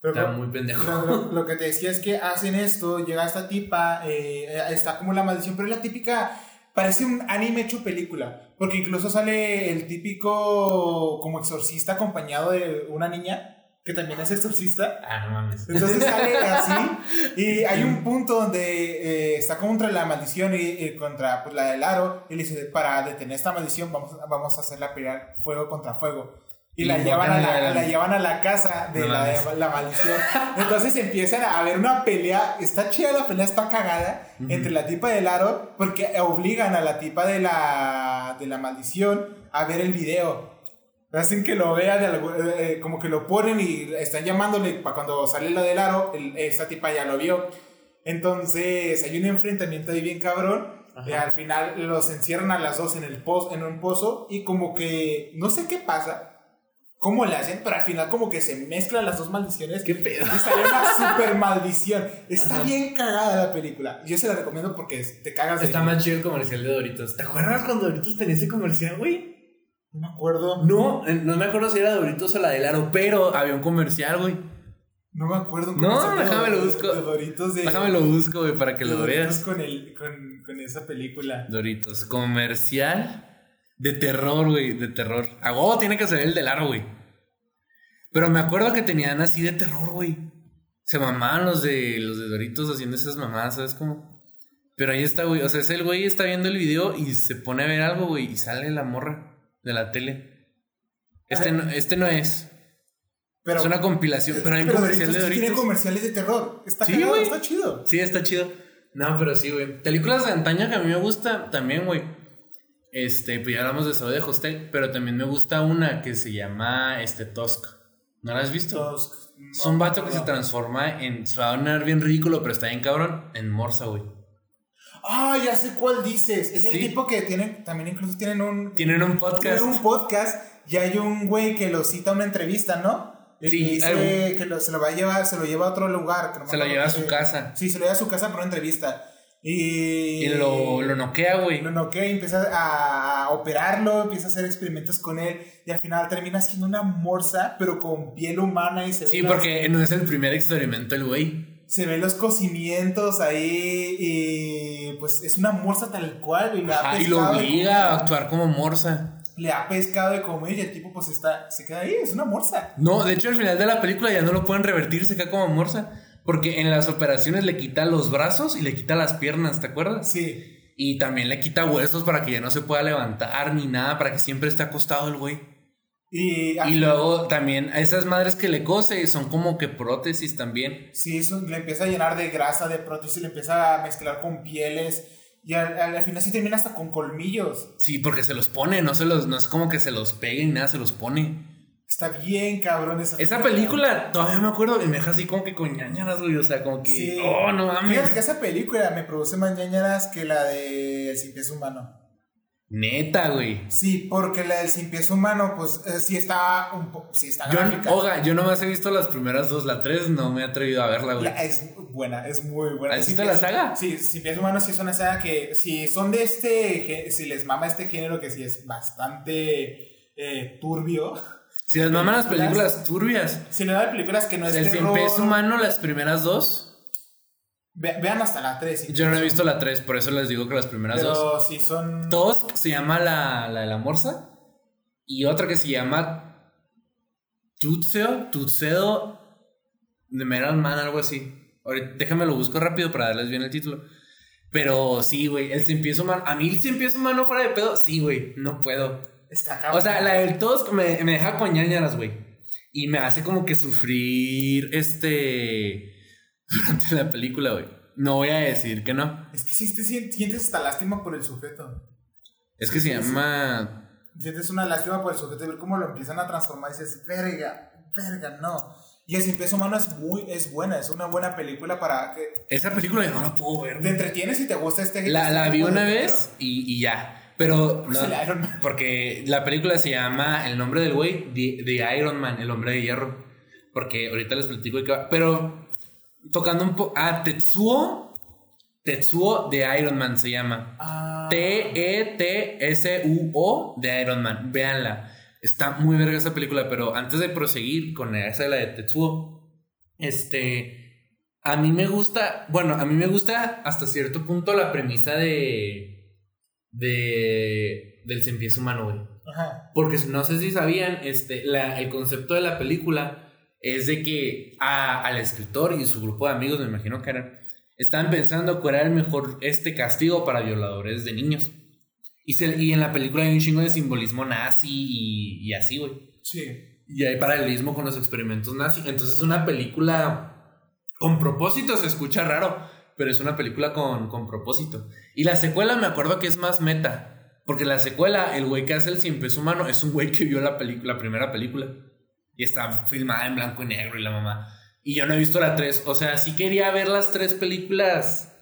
Pero Está lo- muy pendejo. Lo, lo- lo que te decía es que hacen esto, llega esta tipa, eh, está como la maldición, pero es la típica, parece un anime hecho película, porque incluso sale el típico como exorcista acompañado de una niña que también es exorcista. Ah, no mames. Entonces sale así y hay un punto donde eh, está contra la maldición y, y contra pues, la del aro y le dice, para detener esta maldición vamos, vamos a hacerla pelear fuego contra fuego. Y, Y la, llevan a la, llevan a la casa de No la, mames. la maldición. Entonces empiezan a haber una pelea. Está chida la pelea, está cagada entre la tipa del aro porque obligan a la tipa de la, de la maldición a ver el video. Hacen que lo vea, de algo- eh, como que lo ponen y están llamándole para cuando sale la del aro, el- esta tipa ya lo vio. Entonces hay un enfrentamiento ahí bien cabrón. Y al final los encierran a las dos en, el pozo, en un pozo y como que no sé qué pasa, cómo le hacen, pero al final como que se mezclan las dos maldiciones. ¿Qué pedo? Y sale una super maldición. Está Ajá. bien cagada la película. Yo se la recomiendo porque te cagas de Está más chido el comercial de Doritos. ¿Te acuerdas cuando Doritos tenía ese comercial, güey? No me acuerdo. No, eh, no me acuerdo si era Doritos o la del aro, pero había un comercial, güey. No me acuerdo. No, déjame lo busco. de Doritos de, Déjame lo busco, güey, para que lo Doritos veas. Con, el, con, con esa película. Doritos, comercial de terror, güey, de terror. A huevo tiene que ser el del aro, güey. Pero me acuerdo que tenían así de terror, güey. Se mamaban los de los de Doritos haciendo esas mamadas, ¿sabes cómo? Pero ahí está, güey. O sea, es el güey está viendo el video y se pone a ver algo, güey, y sale la morra de la tele. Este no, este no es. Pero, es una compilación, pero hay un pero comercial de sí Doritos. tiene comerciales de terror. Está Sí, cagado, está chido. Sí, está chido. No, pero sí, güey. Películas de antaño que a mí me gusta también, güey. Este, pues ya hablamos de Sabe de Hostel, pero también me gusta una que se llama este Tusk. ¿No la has visto? Tusk, es un no, vato que no. se transforma en. Se va a sonar bien ridículo, pero está bien cabrón. En Morsa, güey. Ah, ya sé cuál dices. Es el Sí. tipo que tienen, también incluso tienen un, Tienen un podcast. tienen un podcast y hay un güey que lo cita a una entrevista, ¿no? Y Sí, dice que lo- se lo va a llevar, se lo lleva a otro lugar. que no Se lo lleva a su casa. Sí, se lo lleva a su casa para una entrevista. Y, Y lo, lo noquea, güey. Lo noquea y empieza a, operarlo, empieza a hacer experimentos con él y al final termina siendo una morsa, pero con piel humana y se Sí, porque no es el primer experimento el güey. Se ven los cocimientos ahí y pues es una morsa tal cual y le ha y lo obliga a actuar como Morsa. le ha pescado de comer y el tipo pues está se queda ahí, es una morsa. No, de hecho al final de la película ya no lo pueden revertir, se queda como morsa. Porque en las operaciones le quita los brazos y le quita las piernas, ¿te acuerdas? Sí. Y también le quita huesos para que ya no se pueda levantar ni nada, para que siempre esté acostado el güey. Y, Y luego también a esas madres que le cose son como que prótesis también. sí, eso le empieza a llenar de grasa, de prótesis, le empieza a mezclar con pieles y al, al- al final sí termina hasta con colmillos. Sí, porque se los pone, no se los, no es como que se los pegue ni nada, se los pone. Está bien cabrón esa Esa película todavía me acuerdo y me deja así como que con ñañaras, güey. O sea, como que. Sí. Oh, no Fíjate que mames. esa película me produce más ñañaras que la de El Sin Pies Humano. Neta, güey. Sí, porque la del Sin Pies Humano, pues eh, sí está un poco. Sí está Yo, gráfica. oiga, yo nomás he visto las primeras dos, la tres no me he atrevido a verla, güey. La- es buena, es muy buena. ¿Has Sin visto la saga? Sí, Sin Pies Humanos sí es una saga que, si son de este, si les mama este género que sí es bastante eh, turbio, Si les maman las películas- turbias. si le dan películas que no es El cien terror, pies humano, las primeras dos. Ve- vean hasta la 3. Yo no he visto la tres, por eso les digo que las primeras dos. Pero si son... Tosk se llama la, la de la morsa. Y otra que se llama Tutseo, Tutseo de Metal Man, algo así. Ahorita, déjame lo busco rápido para darles bien el título. Pero sí, güey, el cien pies humano. A mí el cien pies humano fuera de pedo, sí, güey, no puedo. Está cabrón. O sea, la del Tusk me, me deja con ñañaras, güey. Y me hace como que sufrir este. Durante la película, güey. No voy a decir que no. Es que sí, te sien- sientes hasta lástima por el sujeto. Es que se llama. Sientes una lástima por el sujeto y ver cómo lo empiezan a transformar y dices, verga, verga, no. Y el Sin Humano es muy, es buena, es una buena película para que Esa película yo no la puedo ver, te entretienes y te gusta este La, este la vi una vez y, y ya. Pero Pues no, Iron Man. porque la película se llama El nombre del güey, The, The Iron Man, el hombre de hierro. Porque ahorita les platico qué va. Pero tocando un poco. Ah, Tetsuo. Tetsuo de Iron Man se llama. Ah, T-E-T-S-U-O de Iron Man. Véanla. Está muy verga esa película, pero antes de proseguir con esa de la de Tetsuo, este. A mí me gusta. Bueno, a mí me gusta hasta cierto punto la premisa de. de. del cien pies humano, güey. Ajá. Porque no sé si sabían, este, la- el concepto de la película es de que a- al escritor y su grupo de amigos, me imagino que eran, estaban pensando cuál era el mejor este castigo para violadores de niños. Y, se- y en la película hay un chingo de simbolismo nazi y, y así, güey. Sí. Y hay paralelismo con los experimentos nazi. Entonces es una película con propósito, se escucha raro, pero es una película con, con propósito. Y la secuela me acuerdo que es más meta. Porque la secuela, el güey que hace el cien pies humano es un güey que vio la, la primera película. Y está filmada en blanco y negro y la mamá. Y yo no he visto la 3. O sea, sí quería ver las tres películas.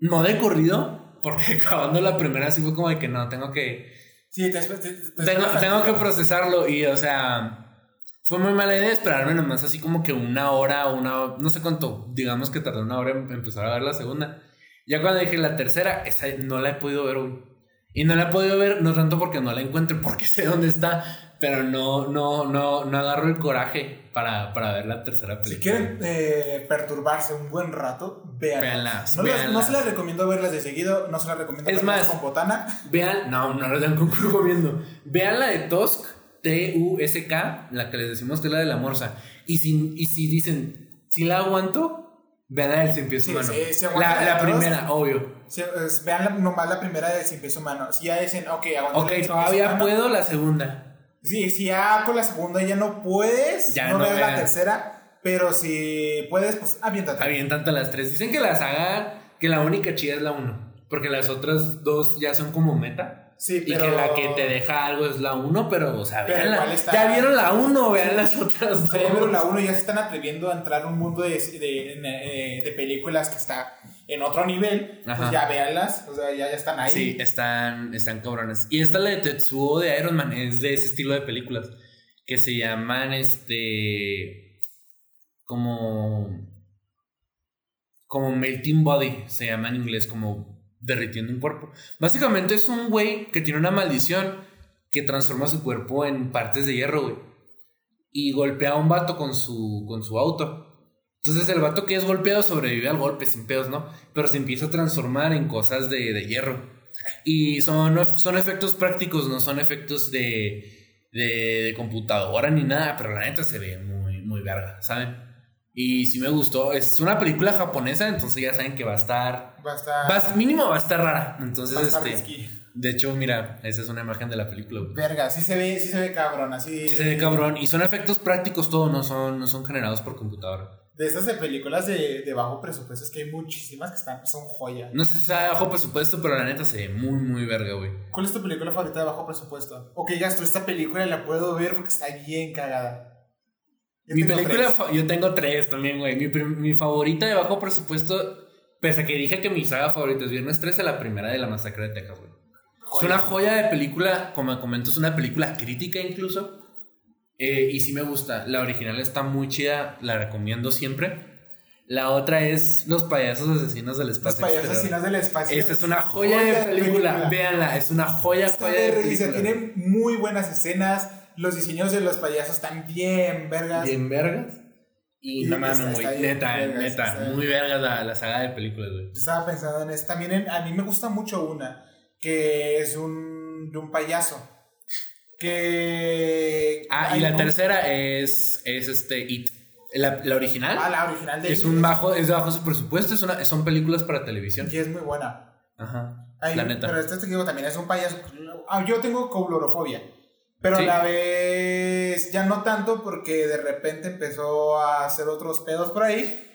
No de corrido. Porque acabando la primera sí fue como de que no, tengo que Sí, después. te- te- tengo, tengo que procesarlo y, o sea, fue muy mala idea esperarme nomás así como que una hora, una, no sé cuánto, digamos que tardó una hora en empezar a ver la segunda. Ya cuando dije la tercera, esa no la he podido ver hoy. Y no la he podido ver, no tanto porque no la encuentre, porque sé dónde está, pero no, no, no, no agarro el coraje para, para ver la tercera Si película. quieren eh, perturbarse un buen rato, véanlas. Véanlas, no, las- no se las recomiendo verlas de seguido, no se las recomiendo Es verlas más, con botana. Vean, no, no la tengo comiendo. Vean la de Tusk, T-U-S-K, la que les decimos que es la de la morsa. Y si, y si dicen, si la aguanto, vean la del cien pies Sí, humano. sí, sí la, primera, obvio. Es- vean la- nomás la primera de Sin Pies Humano. Si ya dicen, ok, aguanta Ok, todavía Humano. puedo la segunda. Sí, si ya con la segunda ya no puedes, Ya no, no la tercera, pero si puedes, pues aviéntate. Tantas las tres. Dicen que la saga, que la única chida es la uno. Porque las otras dos ya son como meta. Sí, Y pero... que la que te deja algo es la uno, pero, o sea, está- Ya vieron la uno, vean las otras dos. pero la 1 ya se están atreviendo a entrar a un mundo de, de, de- de películas que está en otro nivel. Ajá. Pues ya véanlas, o sea, ya, ya están ahí. Sí, están, están cabrones. Y esta la de Tetsuo de Iron Man es de ese estilo de películas. Que se llaman este. como. como melting body. Se llama en inglés como derritiendo un cuerpo. Básicamente es un güey que tiene una maldición que transforma su cuerpo en partes de hierro, güey. Y golpea a un vato con su, con su auto. Entonces el vato que es golpeado sobrevive al golpe sin pedos, ¿no? Pero se empieza a transformar en cosas de, de hierro. Y son, son efectos prácticos, no son efectos de, de, de computadora ni nada, pero la neta se ve muy, muy verga, ¿saben? Y sí me gustó. Es una película japonesa, entonces ya saben que va a estar. Va a estar... Va, mínimo va a estar rara. Entonces, va a estar este. risky. De hecho, mira, esa es una imagen de la película. güey. Verga, sí se ve, sí se ve cabrón, así. Sí se ve cabrón. Y son efectos prácticos todo, no son, no son generados por computadora. De estas de películas de, de bajo presupuesto, es que hay muchísimas que están, son joya. No sé si sea bajo presupuesto, pero la neta se ve muy, muy verga, güey. ¿Cuál es tu película favorita de bajo presupuesto? O que digas tú, esta película la puedo ver porque está bien cagada. Yo Mi película, tres. yo tengo tres también, güey. Mi, mi favorita de bajo presupuesto, pese a que dije que mi saga favorita es Viernes 13, la primera de la masacre de Texas, güey. Es una joya de película, como comento, es una película crítica incluso. Eh, y sí me gusta. La original está muy chida, la recomiendo siempre. La otra es Los payasos asesinos del Los espacio. payasos exterior. asesinos del espacio. Esta es una joya, de película. Véanla, es una joya, Está joya de película. Tiene muy buenas escenas. Los diseños de los payasos están bien vergas. Bien vergas. Y Y no mames, muy, neta, vergas, neta, está muy vergas la, la saga de películas, güey. Estaba pensando en eso. También en- a mí me gusta mucho una que es un, de un payaso. Que. Ah, y la un- tercera es, es este It. La, la original Ah, la original de es It un bajo, es de bajo su presupuesto, es una, son películas para televisión. Y es muy buena. Hay- la neta. Pero este te digo también es un payaso. Ah, yo tengo coulorofobia. Pero Sí. a la vez ya no tanto porque de repente empezó a hacer otros pedos por ahí.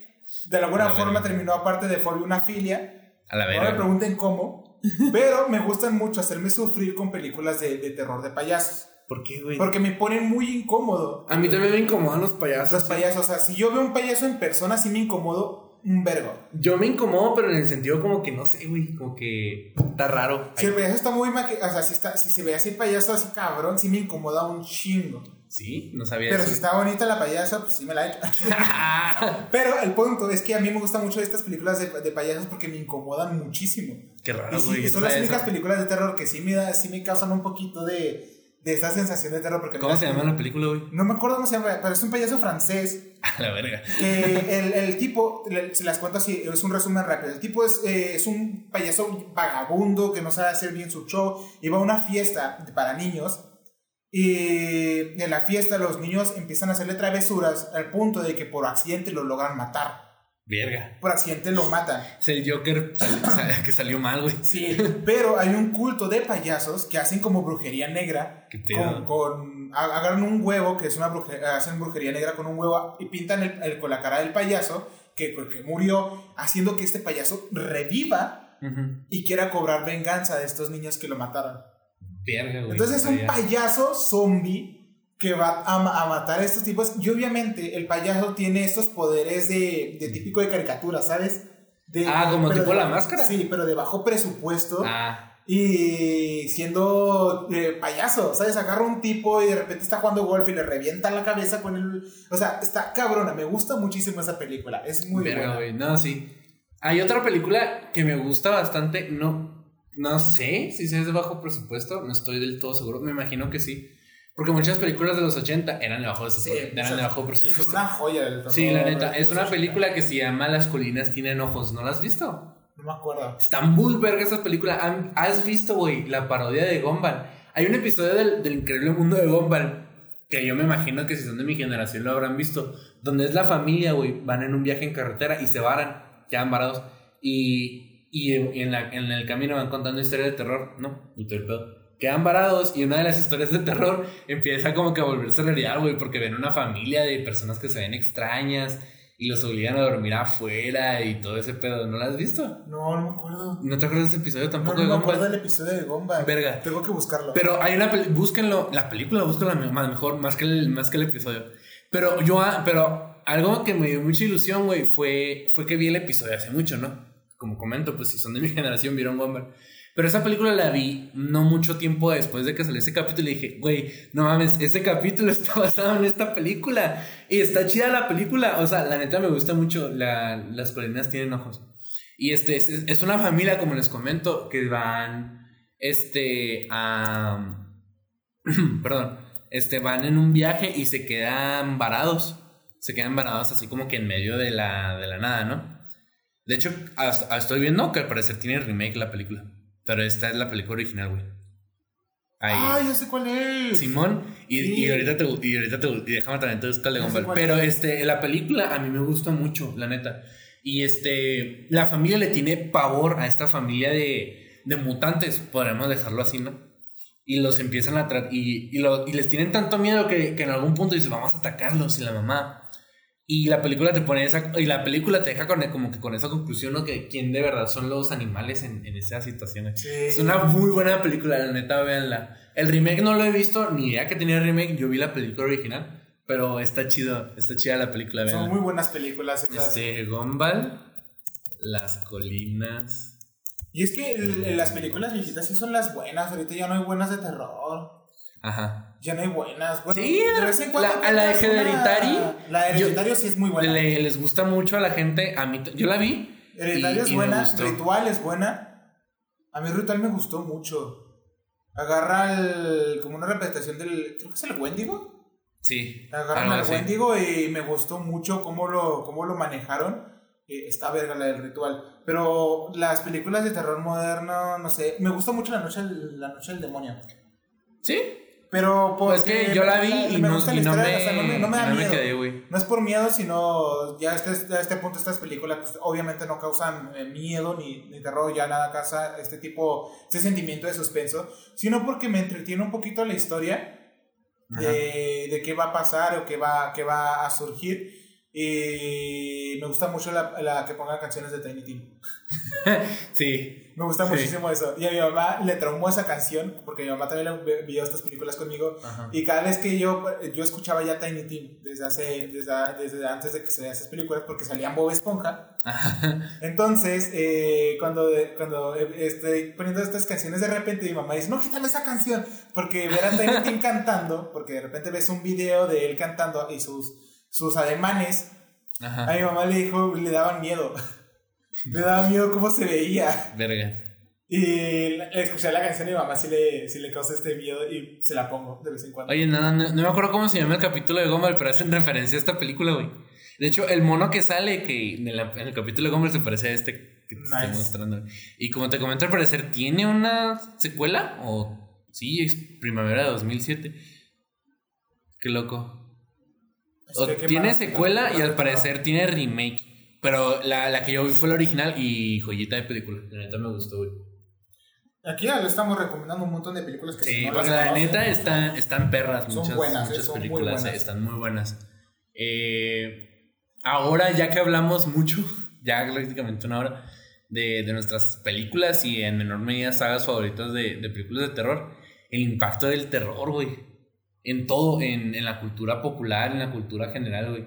De alguna forma verga. terminó aparte de fobia una filia. A la No me verga. pregunten cómo. Pero me gustan mucho hacerme sufrir con películas de, de terror de payasos. ¿Por qué, güey? Porque me ponen muy incómodo. A mí también me incomodan los payasos. Los payasos, o sea, si yo veo un payaso en persona, sí me incomodo un vergo. Yo me incomodo, pero en el sentido como que no sé, güey, como que está raro. Si el payaso está muy maqui- o sea, si, está, si se ve así el payaso así cabrón, sí me incomoda un chingo. Sí, no sabía Pero si está bonita la payasa, pues sí me la he hecho. Pero el punto es que a mí me gustan mucho estas películas de, de payasos porque me incomodan muchísimo. Qué Y raro, sí, güey. y no son las únicas películas de terror que sí me, da, sí me causan un poquito de, de esta sensación de terror. Porque ¿Cómo se llama la película, güey? No me acuerdo cómo se llama, pero es un payaso francés A la verga. que el, el tipo, se las cuento así, es un resumen rápido. El tipo es, eh, es un payaso vagabundo que no sabe hacer bien su show. Iba a una fiesta para niños y en la fiesta los niños empiezan a hacerle travesuras al punto de que por accidente lo logran matar. Verga. Por accidente lo matan. Es el Joker que salió mal, güey. Sí, pero hay un culto de payasos que hacen como brujería negra. Qué Con, con- agarran un huevo, que es una brujería, hacen brujería negra con un huevo y pintan el, el- con la cara del payaso que, que murió, haciendo que este payaso reviva y quiera cobrar venganza de estos niños que lo mataron. Verga, güey. Entonces es un payaso zombie que va a, ma- a matar a estos tipos. Y obviamente el payaso tiene estos poderes de, de típico de caricatura, ¿sabes? De- Ah, como tipo de- La Máscara. Sí, pero de bajo presupuesto. Ah, Y siendo eh, payaso, ¿sabes? Agarra un tipo y de repente está jugando golf y le revienta la cabeza con el... O sea, está cabrona. Me gusta muchísimo esa película. Es muy verga, buena. güey. No, sí. Hay otra película que me gusta bastante. No, no sé si es de bajo presupuesto. No estoy del todo seguro. Me imagino que sí. Porque muchas películas de los 80 eran de bajo, Sí, presupuesto, o eran sea, de bajo Es presupuesto. una joya. Sí, la neta. Es una película que se llama Las colinas tienen ojos. ¿No la has visto? No me acuerdo. Está muy verga esa película. ¿Han- ¿Has visto, güey, la parodia de Gumball? Hay un episodio del, del increíble mundo de Gumball que yo me imagino que si son de mi generación lo habrán visto. Donde es la familia, güey, van en un viaje en carretera y se varan, quedan varados. Y, y, en, la- en el camino van contando historias de terror. No, y todo el pedo. Quedan varados y una de las historias de terror empieza como que a volverse realidad, güey, porque ven una familia de personas que se ven extrañas y los obligan a dormir afuera y todo ese pedo. ¿No lo has visto? No, no me acuerdo. ¿No te acuerdas de ese episodio No, tampoco no de me acuerdo del episodio de Gomba. Verga. Tengo que buscarlo. Pero hay una peli- búsquenlo, la película búsquenla más mejor, más que el, más que el episodio. Pero yo, ah, pero algo que me dio mucha ilusión, güey, fue, fue que vi el episodio hace mucho, ¿no? Como comento, pues si son de mi generación vieron Gumball. Pero esa película la vi no mucho tiempo después de que salió ese capítulo y dije, güey, no mames, ese capítulo está basado en esta película. Y está chida la película. O sea, la neta me gusta mucho. La- las colinas tienen ojos. Y este, es, es una familia, como les comento, que van, este, a... perdón, este, van en un viaje y se quedan varados. Se quedan varados así como que en medio de la, de la nada, ¿no? De hecho, hasta- estoy viendo que al parecer tiene remake la película. Pero esta es la película original, güey. Ahí. Ah, ya sé cuál es. Simón, y, Sí. y ahorita te y ahorita te y déjame también te buscar de Gumball. Pero es. este, la película a mí me gusta mucho, la neta. Y este, la familia le tiene pavor a esta familia de, de mutantes, podríamos dejarlo así, ¿no? Y los empiezan a tratar, y, y, lo- y les tienen tanto miedo que, que en algún punto dicen, vamos a atacarlos, y la mamá. Y la película te pone esa. Y la película te deja con, como que con esa conclusión, ¿no? Que quién de verdad son los animales en, en esa situación. Sí. Es una muy buena película, la neta, véanla. El remake no lo he visto, ni idea que tenía remake. Yo vi la película original. Pero está chido, está chida la película, Son véanla. muy buenas películas. esas. Este, Gumball, Las Colinas. Y es que el- las películas viejitas sí son las buenas. Ahorita ya no hay buenas de terror. Ajá. Ya no hay buenas. Bueno, Sí, de vez en cuando la- a la de Hereditary, La de Hereditario sí es muy buena. Le- les gusta mucho a la gente. A mí, yo la vi. Hereditario es buena. Ritual es buena. A mí Ritual me gustó mucho. Agarra el, como una representación del. Creo que es el Wendigo. Sí. Agarran algo al. Wendigo y me gustó mucho cómo lo, cómo lo manejaron. Eh, está verga la del ritual. Pero las películas de terror moderno, no sé. Me gusta mucho La Noche, la noche del Demonio. Sí. Pero Pues porque que yo la vi me- y me no, gusta y la no me, no me, no me da no me miedo. quedé, güey. No es por miedo, sino ya a este, a este punto estas películas pues, obviamente no causan eh, miedo ni, ni terror, ya nada causa este tipo, este sentimiento de suspenso, sino porque me entretiene un poquito la historia de, de qué va a pasar o qué va, qué va a surgir. Y me gusta mucho la, la que pongan canciones de Tiny Tim. Sí. Me gusta Sí. muchísimo eso. Y a mi mamá le traumó esa canción, porque mi mamá también le- vio estas películas conmigo. Ajá. Y cada vez que yo, yo escuchaba ya Tiny Tim, desde, hace, desde, desde antes de que salieran esas películas, porque salían Bob Esponja. Entonces, eh, cuando, cuando estoy poniendo estas canciones, de repente mi mamá dice, no, quítame esa canción, porque ver a Tiny Tim cantando, porque de repente ves un video de él cantando y sus, sus ademanes, Ajá. a mi mamá le dijo, le daban miedo. le daban miedo cómo se veía. Verga. Y escuché la canción y mi mamá sí le, sí le causa este miedo y se la pongo de vez en cuando. Oye, no, no, no me acuerdo cómo se llama el capítulo de Gumball, pero hacen referencia a esta película, güey. De hecho, el mono que sale, que en, la- en el capítulo de Gumball se parece a este que te estoy mostrando. Y como te comento, al parecer, ¿tiene una secuela? O sí, es primavera de 2007. Qué loco. O Este, ¿qué tiene secuela y al parecer tiene remake. Pero la, la que yo vi fue la original y joyita de película. La neta me gustó, güey. Aquí ya le estamos recomendando un montón de películas que Sí, si no porque la conocen, neta está, están perras Son muchas, buenas, eh, muchas muy películas, buenas. están muy buenas. Eh, ahora, ya que hablamos mucho, ya prácticamente una hora, de, de nuestras películas y en menor medida sagas favoritas de, de películas de terror, el impacto del terror, güey. En todo, en, en la cultura popular, en la cultura general, güey.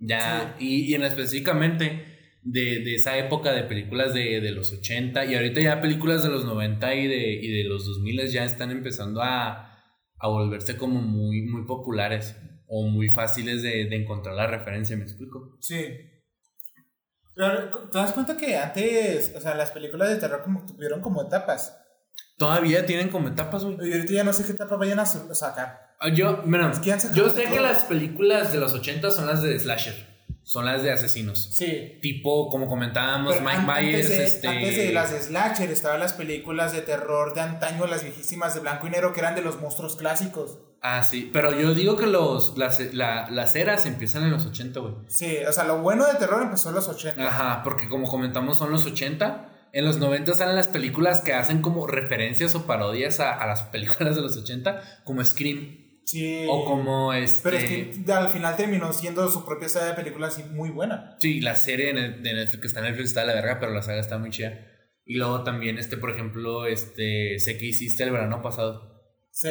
Ya, y, y en específicamente de, de esa época de películas de, de los 80 y ahorita ya películas de los 90 y de, y de los 2000 ya están empezando a, a volverse como muy, muy populares o muy fáciles de, de encontrar la referencia, ¿me explico? Sí. Pero, ¿te das cuenta que antes, o sea, las películas de terror como tuvieron como etapas? Todavía tienen como etapas, güey. Y ahorita ya no sé qué etapa vayan a sacar. Ah, Yo, sacado yo sé que las películas de los 80 son las de slasher, son las de asesinos. Sí. Tipo, como comentábamos, Pero Mike Myers, de, este... antes de las de Slasher estaban las películas de terror de antaño, las viejísimas de blanco y negro, que eran de los monstruos clásicos. Ah, sí, pero yo digo que los, las, la- las eras empiezan en los 80, güey. Sí, o sea, lo bueno de terror empezó en los 80. Ajá, porque como comentamos son los 80. En los 90 salen las películas que hacen como referencias o parodias a, a las películas de los 80, como Scream. Sí. O como este. Pero es que al final terminó siendo su propia saga de películas muy buena. Sí, la serie de Netflix que está en Netflix está de la verga, pero la saga está muy chida. Y luego también, este, por ejemplo, este. Sé que hiciste el verano pasado. Sí.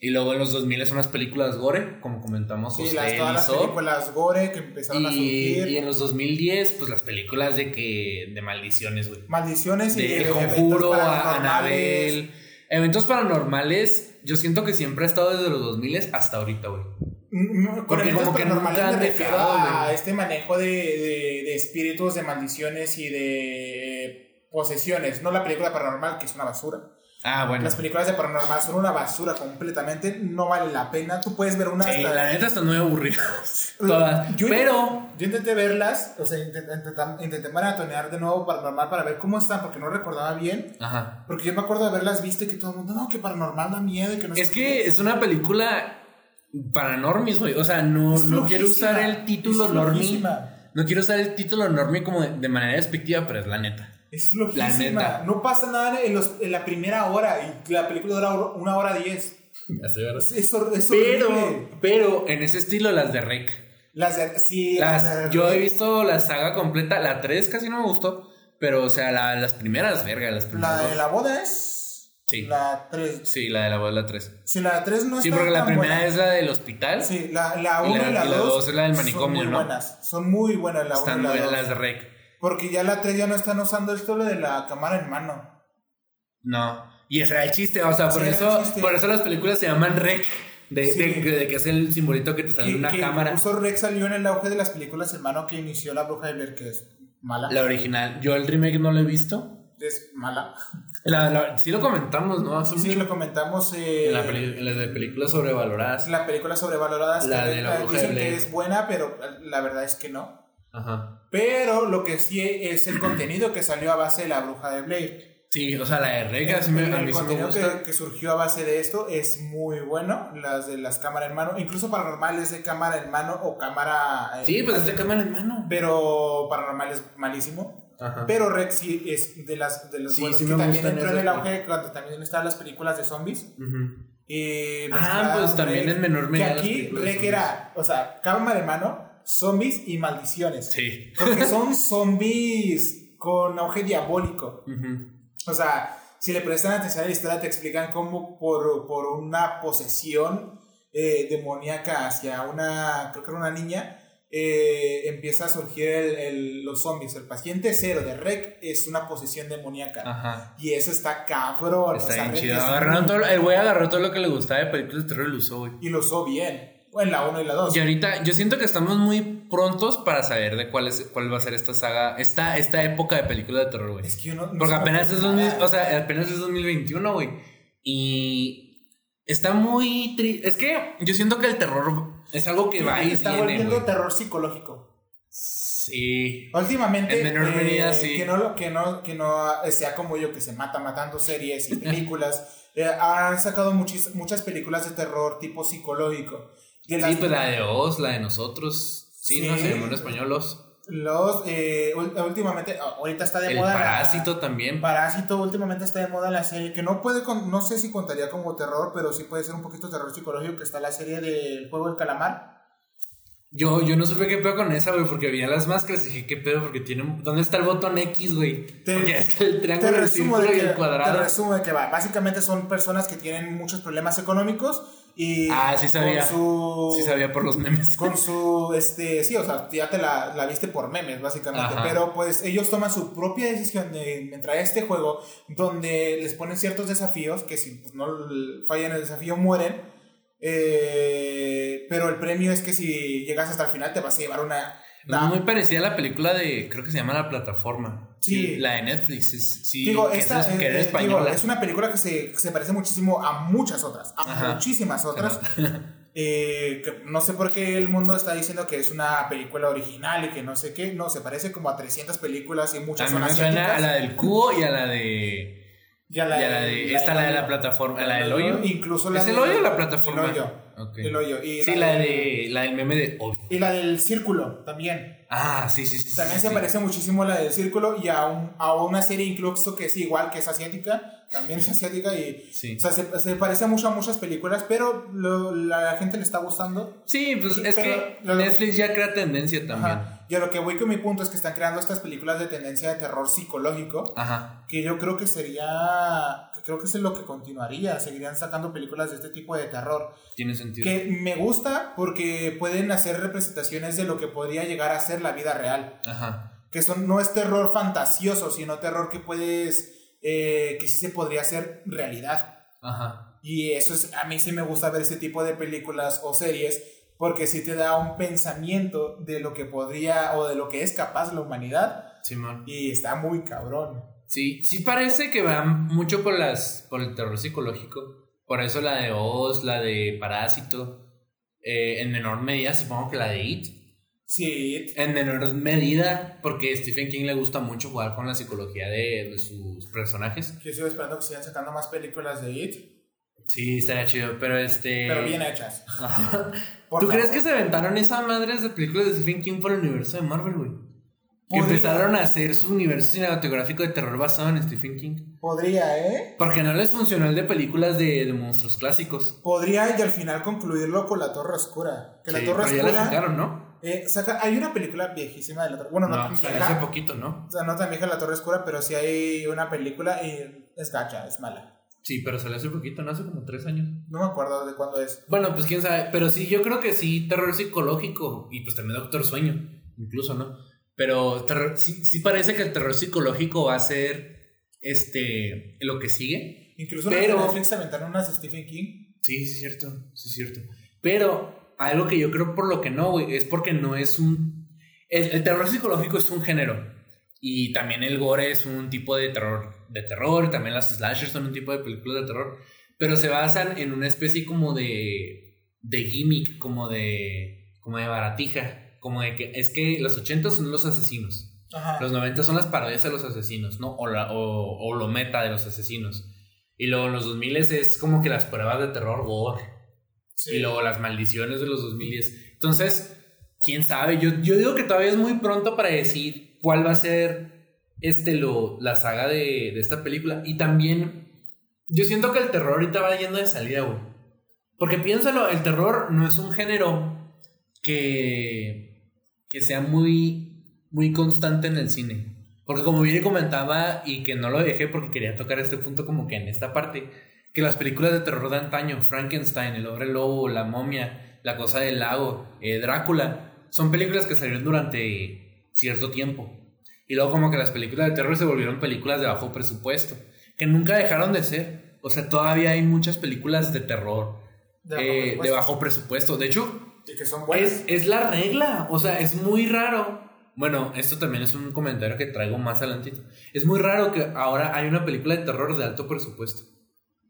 Y luego en los 2000 son las películas Gore, como comentamos, Sí, las, y todas las películas gore que empezaron a Y, surgir. y en los 2010, pues las películas de que. de maldiciones, güey. Maldiciones y de El eventos Conjuro, a. Anabel. Eventos paranormales, yo siento que siempre ha estado desde los 2000 hasta ahorita, güey. Mm, mm, Porque eventos como que nunca me refiero a este manejo de, de, de espíritus, de maldiciones y de eh, posesiones. No la película paranormal, que es una basura. Ah, bueno. Las películas de paranormal son una basura completamente. No vale la pena. Tú puedes ver una Sí, hasta- la neta están muy aburridas. Todas. Yo Pero. Intenté, yo intenté verlas, o sea, intenté, intenté, maratonear de nuevo paranormal para ver cómo están, porque no recordaba bien. Ajá. Porque yo me acuerdo de haberlas visto y que todo el mundo, no, que paranormal da miedo y que no Es que qué". es una película para normis, güey. O sea, no, no quiero usar el título normie. No quiero usar el título normie como de, de manera despectiva, pero es la neta. Es La flojísima. neta. No pasa nada en, los- en la primera hora y la película dura una hora diez. Ya sé, ¿verdad? Es, es hor- es horrible. Pero, pero en ese estilo las de Rec. Las de, sí, Las- las de yo he visto la saga completa, la 3 casi no me gustó, pero o sea, la- las primeras, verga, las primeras. La de dos. la boda es. Sí. La 3. Sí, la de la boda la 3. Sí, la 3 no Sí, está porque la primera buena. es la del hospital. Sí, la, la Y 1 la- y la y la 2 dos es la del manicomio, son muy ¿no? buenas. Son muy buenas la 1 y Están la buenas 2. las de Rec. Porque ya la 3 ya no están usando esto lo de la cámara en mano. No. Y ese era el chiste, o sea, por Sí, eso, por eso las películas se llaman Rec. De, Sí. de- de que es el simbolito que te sale en una que cámara. Justo Rex salió en el auge de las películas en mano que inició La Bruja de Blair, que es mala. La original. Yo el remake no lo he visto. Es mala. La, la- sí lo comentamos, ¿no? Hace Sí, mucho. lo comentamos eh, En la, en la de películas sobrevaloradas. la película sobrevaloradas La que de La Bruja de dicen Blair. que es buena, pero la verdad es que no. Ajá. Pero lo que sí es el contenido que salió a base de La Bruja de Blair. Sí, o sea, la de Rec a, sí me- el a el mí me contenido gusta. que, que surgió a base de esto es muy bueno. Las de las cámaras en mano, incluso paranormal es de cámara en mano o cámara. eh, Sí, pues es de cámara en mano. Pero paranormal es malísimo. Ajá. Pero Rex sí es de las de los Sí, buenos sí que también entró en el auge cuando también estaban las películas de zombies. Y Ah, mezclaban pues también en menor medida Que aquí Rec era, o sea, cámara de mano, zombies y maldiciones. Sí. Porque son zombies con auge diabólico. O sea, si le prestan atención a la historia, te explican cómo por, por una posesión eh, demoníaca hacia una, creo que era una niña, eh, empieza a surgir el- el- los zombies. El paciente cero de Rec es una posesión demoníaca. Ajá. Y eso está cabrón. o Está sea, bien Rec chido. Agarraron todo, el güey agarró todo lo que le gustaba de películas de terror y lo usó, güey. Y lo usó bien. O en la 1 y la 2. Y ahorita, yo siento que estamos muy prontos para saber de cuál, es, cuál va a ser esta saga, esta, esta época de películas de terror, güey. Es que yo no. no Porque apenas es, ocurre 2000 nada. o sea, apenas es 2021, güey. Y está muy triste. Es que yo siento que el terror es algo que va y Está viene, volviendo terror psicológico. Sí. Últimamente, En menor eh, medida, sí. que, no, que, no, que no sea como yo, que se mata matando series y películas. eh, han sacado muchis- muchas películas de terror tipo psicológico. De las- Sí, pues la de Oz, la de nosotros. Sí, Sí. no se llamó en español Oz. Los, eh, últimamente, ah, ahorita está de El moda. la- parásito también. Parásito últimamente está de moda la serie que no puede, con- no sé si contaría como terror, pero sí puede ser un poquito terror psicológico, que está la serie del juego del calamar. Yo, yo no supe qué pedo con esa, güey, porque había las máscaras y dije, ¿qué pedo? Porque tiene. ¿Dónde está el botón X, güey? Te- Porque es que el Te triángulo, el resumo, círculo de y el te cuadrado. resumo de que va. Básicamente son personas que tienen muchos problemas económicos y Ah, sí sabía. con su Sí sabía por los memes. con su este sí o sea ya te la, la viste por memes básicamente Ajá. pero pues ellos toman su propia decisión de entrar a este juego donde les ponen ciertos desafíos que si pues, no fallan el desafío mueren eh, pero el premio es que si llegas hasta el final te vas a llevar una, una- Muy parecida a la película de, creo que se llama La Plataforma. Sí. La de Netflix. es- sí, Digo, que esta, es, que eh, eh, digo, es una película que se, que se parece muchísimo a muchas otras, a Ajá. muchísimas otras. Eh, que no sé por qué el mundo está diciendo que es una película original y que no sé qué. No, se parece como a 300 películas y A muchas mí son me suena a la del cubo y a la de... Y a y a la de... esta, la de la hoyo. plataforma. La del hoyo. Incluso la ¿Es el de- hoyo o la plataforma? El hoyo. El hoyo. Y Sí, la de... La del meme de hoyo. Y la del círculo también. Ah, sí, sí, sí. También sí, se sí. parece muchísimo a la del círculo y a, un- a una serie incluso que es igual, que es asiática. También es asiática y... Sí. O sea, se, se parece mucho a muchas películas, pero lo- la gente le está gustando. Sí, pues es que lo- Netflix ya crea tendencia también. Ajá. Y a lo que voy con mi punto es que están creando estas películas de tendencia de terror psicológico, Ajá. que yo creo que sería, que creo que es lo que continuaría, seguirían sacando películas de este tipo de terror, Tiene sentido. que me gusta porque pueden hacer representaciones de lo que podría llegar a ser la vida real, Ajá. que son, no es terror fantasioso, sino terror que puedes, eh, que sí se podría hacer realidad. Ajá. Y eso es, a mí sí me gusta ver ese tipo de películas o series porque sí te da un pensamiento de lo que podría o de lo que es capaz la humanidad Simón. y está muy cabrón. Sí, sí parece que va mucho por las por el terror psicológico. Por eso la de Oz, la de Parásito. eh, en menor medida, supongo que la de It. Sí, En menor medida, porque a Stephen King le gusta mucho jugar con la psicología de, de sus personajes. yo sigo esperando que sigan sacando más películas de It, Sí, estaría chido, pero este. pero bien hechas. ¿Tú crees que se aventaron esas madres de películas de Stephen King por el universo de Marvel, güey? Que empezaron a hacer su universo cinematográfico de terror basado en Stephen King. Podría, ¿eh? Porque no les funcionó el de películas de, de monstruos clásicos. Podría y al final concluirlo con La Torre Oscura. Que Sí, La Torre pero ya la Oscura. sacaron, ¿no? eh, saca, hay una película viejísima de La Torre Bueno, no, No, tan vieja. hace poquito, ¿no? O sea, no tan vieja La Torre Oscura, pero sí hay una película y es gacha, es mala. Sí, pero salió hace poquito, ¿no? Hace como tres años. No me acuerdo de cuándo es. Bueno, pues quién sabe. Pero sí, yo creo que sí, terror psicológico. Y pues también Doctor Sueño, incluso, ¿no? Pero terror- sí, sí parece que el terror psicológico va a ser este lo que sigue. Incluso Pero- en Netflix aventaron unas de Stephen King. Sí, sí es cierto, sí es cierto. Pero algo que yo creo por lo que no, güey, es porque no es un... El, el terror psicológico es un género. Y también el gore es un tipo de terror. De terror, también las slashers son un tipo de películas de terror. Pero se basan en una especie como de... De gimmick, como de... Como de baratija. Como de que... Es que los 80 son los asesinos. Ajá. Los 90 son las parodias de los asesinos, ¿no? O, la- o, o lo meta de los asesinos. Y luego en los 2000 es como que las pruebas de terror gore. Sí. Y luego las maldiciones de los 2010. Entonces, quién sabe. Yo, yo digo que todavía es muy pronto para decir cuál va a ser este, lo, la saga de, de esta película. Y también, yo siento que el terror ahorita va yendo de salida, güey. Porque piénsalo, el terror no es un género que, que sea muy, muy constante en el cine. Porque como bien comentaba y que no lo dejé porque quería tocar este punto como que en esta parte, que las películas de terror de antaño, Frankenstein, El hombre lobo, La momia, La cosa del lago, eh, Drácula, son películas que salieron durante cierto tiempo. Y luego como que las películas de terror se volvieron películas de bajo presupuesto, que nunca dejaron de ser. O sea, todavía hay muchas películas de terror De bajo eh, de presupuesto. bajo presupuesto. De hecho, Y que son es, es la regla, o sea, es muy raro. Bueno, esto también es un comentario que traigo más adelantito. Es muy raro que ahora hay una película de terror de alto presupuesto.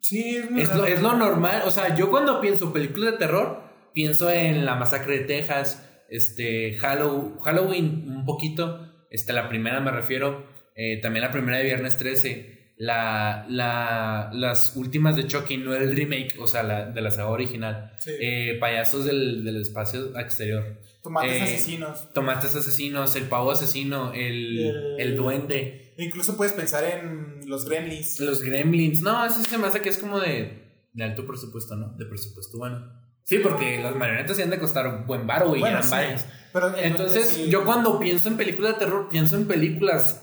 Sí, es muy Es lo, raro. es lo normal, o sea, yo cuando pienso películas de terror, pienso en La Masacre de Texas, este, Hallow- Halloween un poquito, este, la primera me refiero, eh, también la primera de Viernes 13, la, la, las últimas de Chucky, no el remake, o sea, la, de la saga original, Sí. eh, Payasos del, del espacio exterior. Tomates eh, asesinos. Tomates asesinos, el pavo asesino, el, El- el duende, Incluso puedes pensar en los gremlins. los gremlins. No, eso se me hace que es como de, de alto presupuesto, ¿no? De presupuesto bueno. Sí, porque las marionetas sí han de costar un buen baro, güey, Bueno, eran sí. varias. Pero Entonces, sí. yo cuando pienso en películas de terror, pienso en películas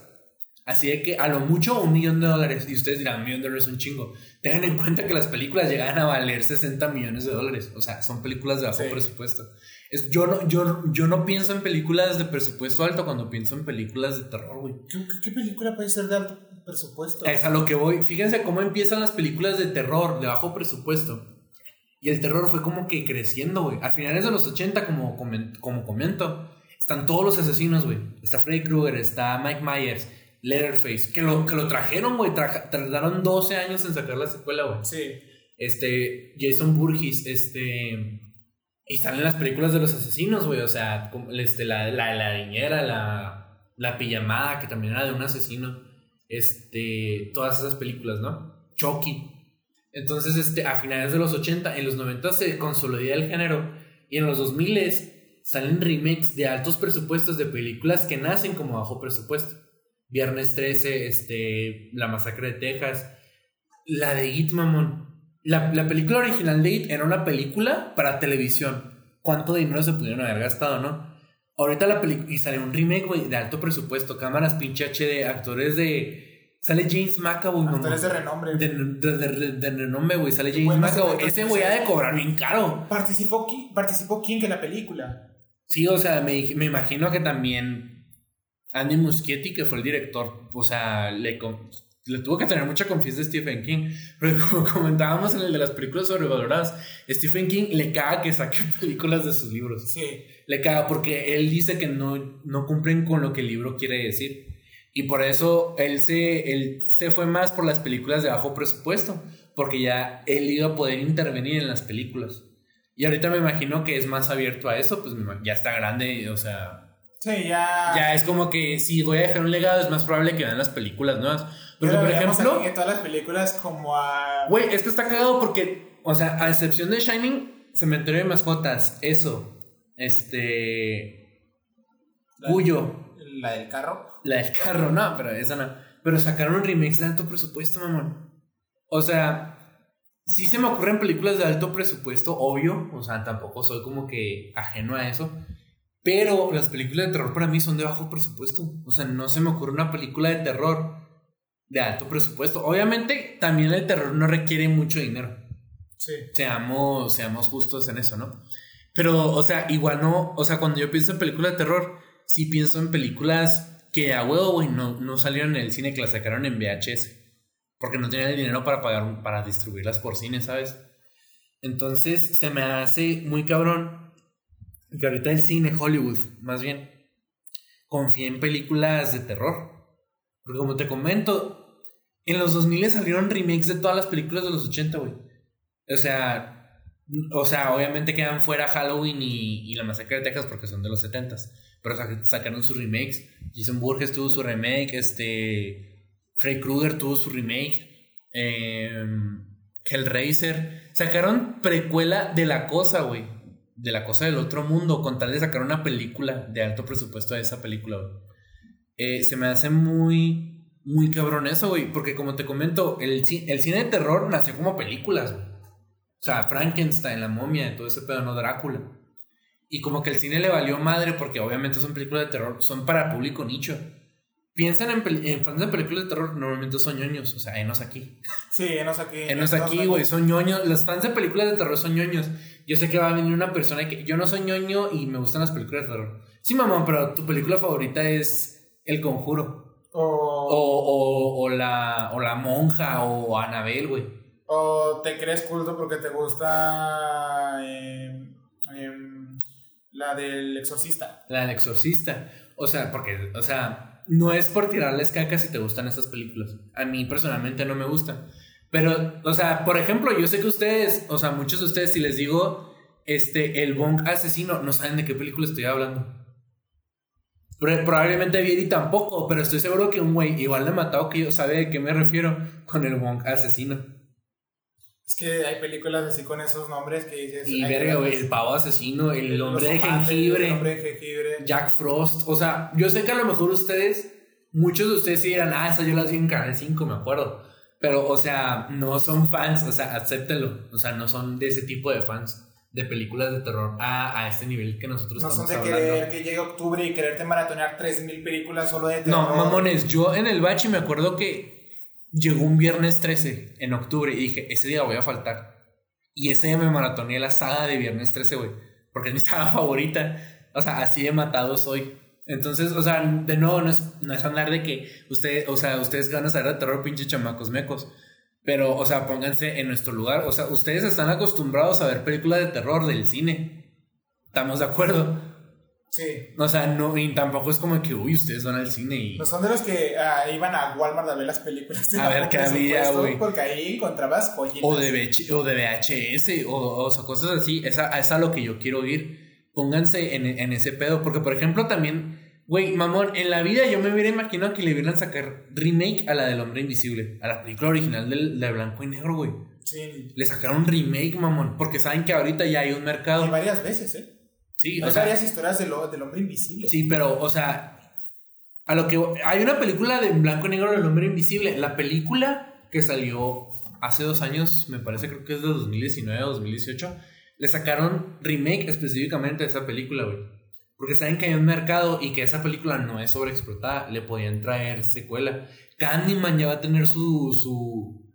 así de que a lo mucho un millón de dólares. Y ustedes dirán, un millón de dólares es un chingo. Tengan en cuenta que las películas llegan a valer 60 millones de dólares. O sea, son películas de bajo Sí. presupuesto. Es, yo, no, yo, yo no pienso en películas de presupuesto alto cuando pienso en películas de terror, güey. ¿Qué, qué- qué película puede ser de alto presupuesto? Es a lo que voy. Fíjense cómo empiezan las películas de terror de bajo presupuesto. Y el terror fue como que creciendo, güey. A finales de los 80, como, como comento, están todos los asesinos, güey. Está Freddy Krueger, está Mike Myers, Leatherface, que lo, que lo trajeron, güey. Traja- tardaron 12 años en sacar la secuela, güey. Sí. Este, Jason Burgess, este... Y salen las películas de los asesinos, güey. O sea, este, la, la, la niñera, la, la pijamada, que también era de un asesino. Este, todas esas películas, ¿no? Chucky. Entonces, este, a finales de los 80, en los 90 se consolida el género. Y en los 2000 salen remakes de altos presupuestos de películas que nacen como bajo presupuesto. Viernes 13, este, La Masacre de Texas, la de It, mamón. La, la película original de It era una película para televisión. ¿Cuánto dinero se pudieron haber gastado, no? Ahorita la película. Y sale un remake, de alto presupuesto. Cámaras pinche HD, actores de. Sale James McAvoy, mamón. Actores de renombre. De, de, de- de renombre, güey. Sale James Buenos McAvoy. Ese güey ha de cobrar bien caro. Participó, participó King en la película. Sí, o sea, me, me imagino que también Andy Muschietti, que fue el director, o sea, le, le tuvo que tener mucha confianza de Stephen King. Pero como comentábamos en el de las películas sobrevaloradas, Stephen King le caga que saque películas de sus libros. Sí. Le caga porque él dice que no, no cumplen con lo que el libro quiere decir. Y por eso él se, él se fue más por las películas de bajo presupuesto, porque ya él iba a poder intervenir en las películas. Y ahorita me imagino que es más abierto a eso, pues ya está grande, o sea, Sí, ya. ya es como que si voy a dejar un legado es más probable que vean las películas nuevas. Porque, Pero por ejemplo, en todas las películas como a. güey, es que está cagado porque, o sea, a excepción de Shining, Cementerio de Mascotas, eso, este, La- Cuyo, La del carro. La del carro, no, pero esa no. Pero sacaron un remake de alto presupuesto, mamón. O sea, sí se me ocurren películas de alto presupuesto, obvio. O sea, tampoco soy como que ajeno a eso. Pero las películas de terror para mí son de bajo presupuesto. O sea, no se me ocurre una película de terror de alto presupuesto. Obviamente, también el terror no requiere mucho dinero. Sí. Seamos, seamos justos en eso, ¿no? Pero, o sea, igual no. O sea, cuando yo pienso en películas de terror, sí pienso en películas que a huevo, güey, no, no salieron en el cine, que las sacaron en VHS. Porque no tenían el dinero para pagar, para distribuirlas por cine, ¿sabes? Entonces, se me hace muy cabrón que ahorita el cine, Hollywood, más bien, confía en películas de terror. Porque como te comento, en los 2000 salieron remakes de todas las películas de los 80, güey. O sea, o sea, obviamente quedan fuera Halloween y, y La Masacre de Texas porque son de los 70s. Pero sacaron sus remakes. Jason Burgess tuvo su remake. Este. Freddy Krueger tuvo su remake. Eh, Hellraiser. Sacaron precuela de la cosa, güey. De la cosa del otro mundo. Con tal de sacar una película de alto presupuesto de esa película, güey. Eh, se me hace muy. Muy cabrón eso, güey. Porque como te comento, el, el cine de terror nació como películas, güey. O sea, Frankenstein, la momia, todo ese pedo, no Drácula. Y como que el cine le valió madre porque obviamente son películas de terror, son para público nicho. Piensan en, en fans de películas de terror, normalmente son ñoños, o sea, enos aquí. Sí, enos aquí. Enos aquí, güey, son ñoños. Los fans de películas de terror son ñoños. Yo sé que va a venir una persona que yo no soy ñoño y me gustan las películas de terror. Sí, mamá, pero tu película favorita es El Conjuro. O, o, o, la, o la monja o Anabel, güey. O te crees culto porque te gusta... Eh, eh, la del exorcista. La del exorcista. O sea, porque, o sea, no es por tirarles caca si te gustan estas películas. A mí personalmente no me gustan. Pero, o sea, por ejemplo, yo sé que ustedes, o sea, muchos de ustedes, si les digo, este, el Bong asesino, no saben de qué película estoy hablando. Probablemente Vieri tampoco, pero estoy seguro que un güey igual de matado que yo sabe de qué me refiero con el Bong asesino. Es que hay películas así con esos nombres que dices. Y verga, güey, el pavo asesino, el, hombre de jengibre. El hombre de jengibre. Jack Frost. O sea, yo sé que a lo mejor ustedes, muchos de ustedes sí dirán, ah, esa yo las vi en Canal 5, me acuerdo. Pero, o sea, no son fans, o sea, acéptenlo. O sea, no son de ese tipo de fans de películas de terror a, a este nivel que nosotros no estamos son de hablando. querer que llegue octubre y quererte maratonear 3000 películas solo de terror. No, mamones, yo en el bachi me acuerdo que llegó un viernes 13 en octubre y dije, ese día voy a faltar. Y ese día me maratoneé la saga de viernes 13, güey. Porque es mi saga favorita. O sea, así de matado soy. Entonces, o sea, de nuevo, no es, no es hablar de que ustedes, o sea, ustedes van a saber de terror, pinche chamacos mecos. Pero, o sea, pónganse en nuestro lugar. O sea, ustedes están acostumbrados a ver películas de terror del cine. ¿Estamos de acuerdo? Sí. O sea, no, y tampoco es como que, uy, ustedes van al cine y. No son de los que ah, iban a Walmart a ver las películas. A ver qué había, güey. Porque ahí encontrabas joyitas. O de, VH o de VHS, o, o sea, cosas así. Es a, es a lo que yo quiero ir. Pónganse en, en ese pedo. Porque, por ejemplo, también, güey, mamón, en la vida yo me hubiera imaginado que le hubieran sacar remake a la del Hombre Invisible. A la película original del, de blanco y negro, güey. Sí. Le sacaron remake, mamón. Porque saben que ahorita ya hay un mercado. Y varias veces, ¿eh? Sí, Hay o sea, varias historias del, del hombre invisible. Sí, pero, o sea, a lo que hay una película de blanco y negro del hombre invisible. La película que salió hace dos años, me parece, creo que es de 2019 o 2018, le sacaron remake específicamente de esa película, güey. Porque saben que hay un mercado y que esa película no es sobreexplotada, le podían traer secuela. Candyman ya va a tener su, su,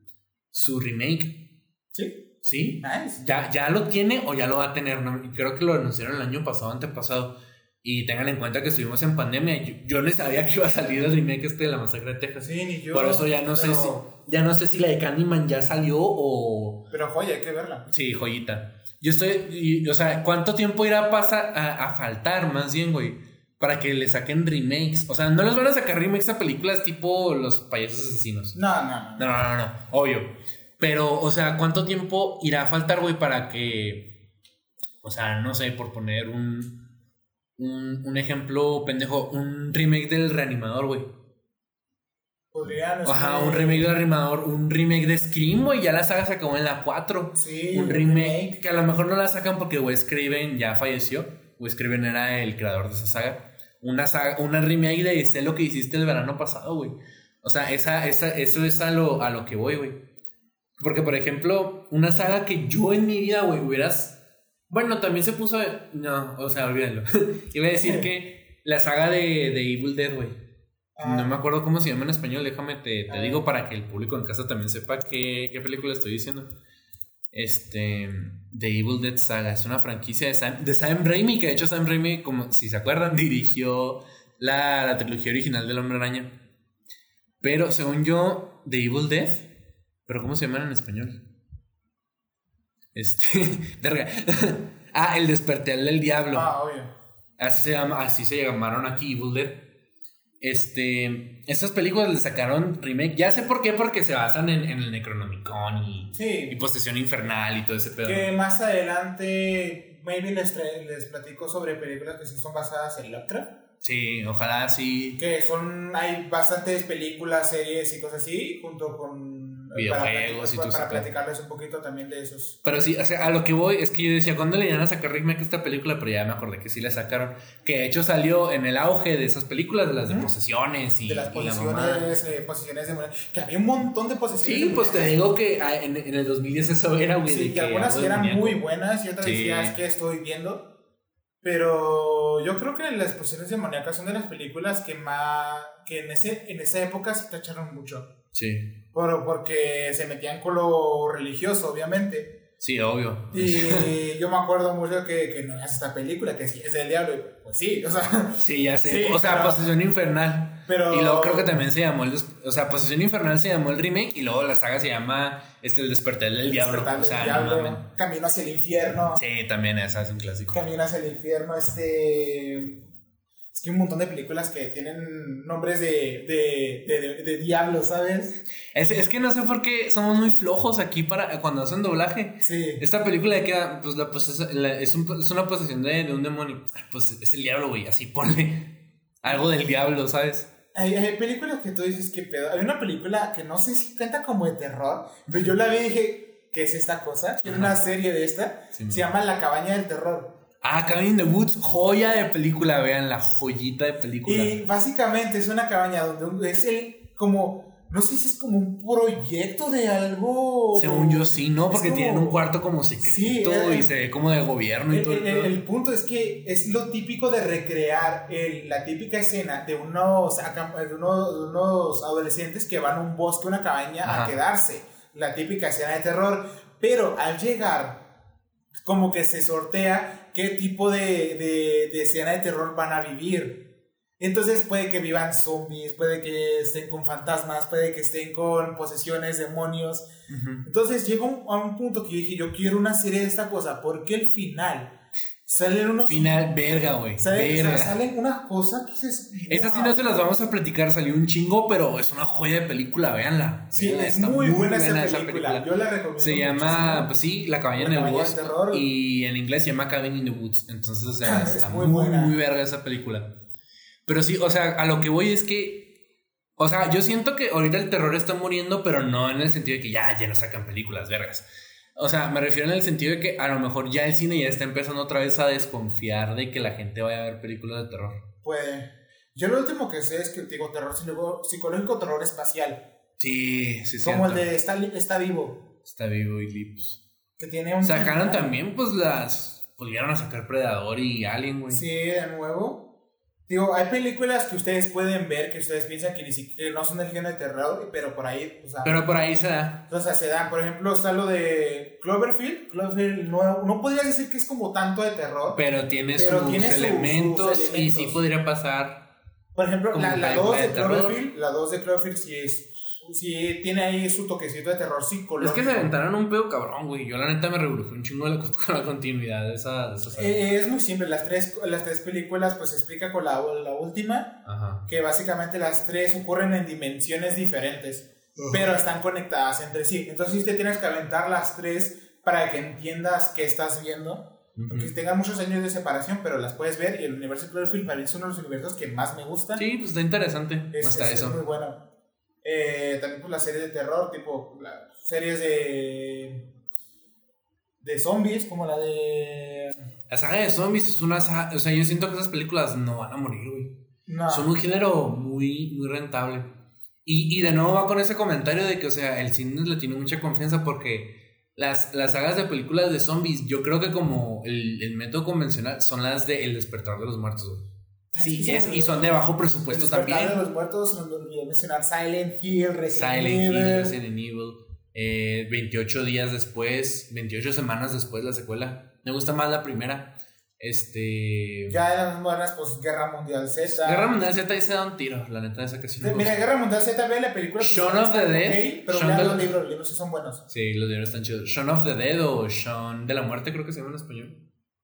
su remake, Sí. ¿Sí? Nice. Ya, ya lo tiene o ya lo va a tener. ¿no? Y Creo que lo anunciaron el año pasado, antepasado. Y tengan en cuenta que estuvimos en pandemia. Yo, yo no sabía que iba a salir el remake este de la masacre de Texas. Sí, ni yo. Por eso ya no sé si. Ya no sé si la de Candyman ya salió o. Pero joya, hay que verla. Sí, joyita. Yo estoy. y- o sea, ¿cuánto tiempo irá a pasar a, a faltar más bien, güey? Para que le saquen remakes. O sea, no les van a sacar remakes a películas tipo Los payasos asesinos. No, no, no. No, no, no, no, obvio. Pero, o sea, ¿cuánto tiempo irá a faltar, güey, para que. O sea, no sé, por poner un. Un, un ejemplo pendejo, un remake del reanimador, güey. Ajá, un remake del reanimador, un remake de Scream, güey. Ya la saga se acabó en la 4. Sí, un remake que a lo mejor no la sacan porque Wes Craven ya falleció. Wes Craven era el creador de esa saga. una, saga, una remake de Sé lo que hiciste el verano pasado, güey. O sea, esa, esa, eso es a lo, a lo que voy, güey. Porque, por ejemplo, una saga que yo en mi vida, güey, hubieras... Bueno, también se puso... No, o sea, olvídalo. Iba a decir que la saga de, de Evil Dead, güey. No me acuerdo cómo se llama en español, déjame te, te digo para que el público en casa también sepa qué, qué película estoy diciendo. Este, The Evil Dead Saga, es una franquicia de Sam, de Sam Raimi, que de hecho Sam Raimi, como si se acuerdan, dirigió la, la trilogía original del Hombre Araña. Pero según yo, The Evil Dead, pero ¿cómo se llaman en español? Este, verga. ah, El despertar del diablo. Ah, obvio. Así se llama, así se llamaron aquí Evil Dead. Este, estas películas le sacaron remake. Ya sé por qué, porque se basan en, en el Necronomicon y, Sí. y Posesión Infernal y todo ese pedo. Que más adelante, maybe les, les platico sobre películas que sí son basadas en Lovecraft. Sí, ojalá sí. Que son, hay bastantes películas, series y cosas así, junto con... Videojuegos y para, todo para pedo. platicarles un poquito también de esos. Pero sí, o sea, a lo que voy es que yo decía, ¿cuándo le iban a sacar remake a esta película? Pero ya me acordé que sí la sacaron. Que de hecho salió en el auge de esas películas, de las de Ujú. posesiones y, de las y la eh, posiciones de mujeres. Que había un montón de posiciones. Sí, de pues te digo que ah, en, en el 2010 eso era, güey. Sí, de que algunas eran muñeco. muy buenas y otras Sí. decías que estoy viendo. Pero yo creo que las posiciones demoníacas son de las películas que más. que en, ese, en esa época se tacharon mucho. Sí, Por, porque se metían con lo religioso, obviamente. sí, obvio. Y yo me acuerdo mucho que, que no es esta película, que sí es del diablo. Pues sí, o sea. Sí, ya sé. Sí, o sea, pero- Posesión Infernal. Pero. Y luego creo que también se llamó el... O sea, Posesión Infernal se llamó el remake y luego la saga se llama este, El Despertar del Diablo. Despertar O sea, del no diablo, mames. Camino hacia el infierno. Sí, también esa es un clásico. Camino hacia el infierno, este... Es que hay un montón de películas que tienen nombres de, de, de, de, de diablos, ¿sabes? Es, es que no sé por qué somos muy flojos aquí para cuando hacen doblaje. Sí. Esta película de que ah, pues, la posesa- la- es, un- es una posesión de, de un demonio. Ay, Pues es el diablo, güey. Así ponle algo del diablo, ¿sabes? Hay, hay películas que tú dices que pedo. Hay una película que no sé si cuenta como de terror, pero yo la vi y dije, ¿qué es esta cosa? Tiene una serie de esta, Sí, se llama La cabaña del terror. Ah, Cabin in the Woods, joya de película, vean la joyita de película. Y básicamente es una cabaña donde es el como, no sé si es como un proyecto de algo. Según yo sí, ¿no? Porque como- tienen un cuarto como secreto Sí, el- y se ve como de gobierno y todo. el el- punto es que es lo típico de recrear la típica escena de unos, de unos, de unos adolescentes que van a un bosque, una cabaña a Ajá. quedarse. La típica escena de terror. Pero al llegar, como que se sortea qué tipo de, de, de escena de terror van a vivir. Entonces puede que vivan zombies, puede que estén con fantasmas, puede que estén con posesiones, demonios. Entonces llegó a un punto que yo dije, yo quiero una serie de esta cosa, porque el final salen unos... Final, verga, güey. salen, o sea, Verga. salen unas cosas que dices... Esta sí no se las vamos a platicar, salió un chingo, pero es una joya de película, véanla. Sí, Véanla, es muy, buena, esa película. Yo la recomiendo Se llama, pues sí, La cabaña en el terror. Y en inglés se llama Cabin in the Woods. Entonces, o sea, Es está muy muy, muy, verga esa película. Pero sí, o sea, a lo que voy es que. O sea, yo siento que ahorita el terror está muriendo, pero no en el sentido de que ya, ya no sacan películas, vergas. O sea, me refiero en el sentido de que a lo mejor ya el cine ya está empezando otra vez a desconfiar de que la gente vaya a ver películas de terror. Puede. Yo lo último que sé es que digo terror psicológico, terror espacial. Sí, sí, sí. como el de está, está vivo. Está vivo y lips. Que tiene un... Sacaron también, pues las. Pudieron a sacar Predador y Alien, güey. Sí, de nuevo. Digo, hay películas que ustedes pueden ver que ustedes piensan que ni siquiera no son del género de terror, pero por ahí, o sea, Pero por ahí se da. o sea, se dan. Por ejemplo, está lo de Cloverfield. Cloverfield no, no podrías decir que es como tanto de terror. Pero tiene, Pero sus, tiene sus- elementos, y sí podría pasar. Por ejemplo, la, la película 2 de de. Cloverfield, la 2 de Cloverfield sí es sí tiene ahí su toquecito de terror Es psicológico. que se aventaron un pedo cabrón, güey. Yo la neta me rebrujé un chingo la- con la continuidad de esa. De esa. Eh, es muy simple, las tres, las tres películas pues se explica con la, la última, Ajá. que básicamente las tres ocurren en dimensiones diferentes, pero están conectadas entre sí. Entonces te tienes que aventar las tres para que entiendas qué estás viendo. Aunque Ujú. tengan muchos años de separación, pero las puedes ver y el universo de Cloverfield para mí es uno de los universos que más me gustan. Sí, pues está interesante. Es, Hasta es- es eso. muy bueno. Eh, también pues las series de terror, tipo las series de de zombies, como la de La saga de zombies es una saga. O sea, yo siento que esas películas no van a morir, güey. Son un género muy, muy rentable. Y, y de nuevo va con ese comentario de que, o sea, el cine le tiene mucha confianza porque las, las sagas de películas de zombies, yo creo que como el, el método convencional son las de El despertar de los muertos, Sí, es, y son de bajo presupuesto también. de los muertos, no olvidé mencionar Silent Hill, Resident Silent Evil. Hill, Resident Evil. Eh, 28 días después, 28 semanas después la secuela. Me gusta más la primera. Este. Ya de las buenas, pues Guerra Mundial Z. Guerra Mundial Z ahí se da un tiro, la neta, esa que sí me Mira, gusta. Guerra Mundial Z, ve la película. pues, Shaun of the Dead. pero Shaun of los libros, los libros sí son buenos. Sí, los libros están chidos. Shaun of the Dead o Shaun de la Muerte, creo que se llama en español.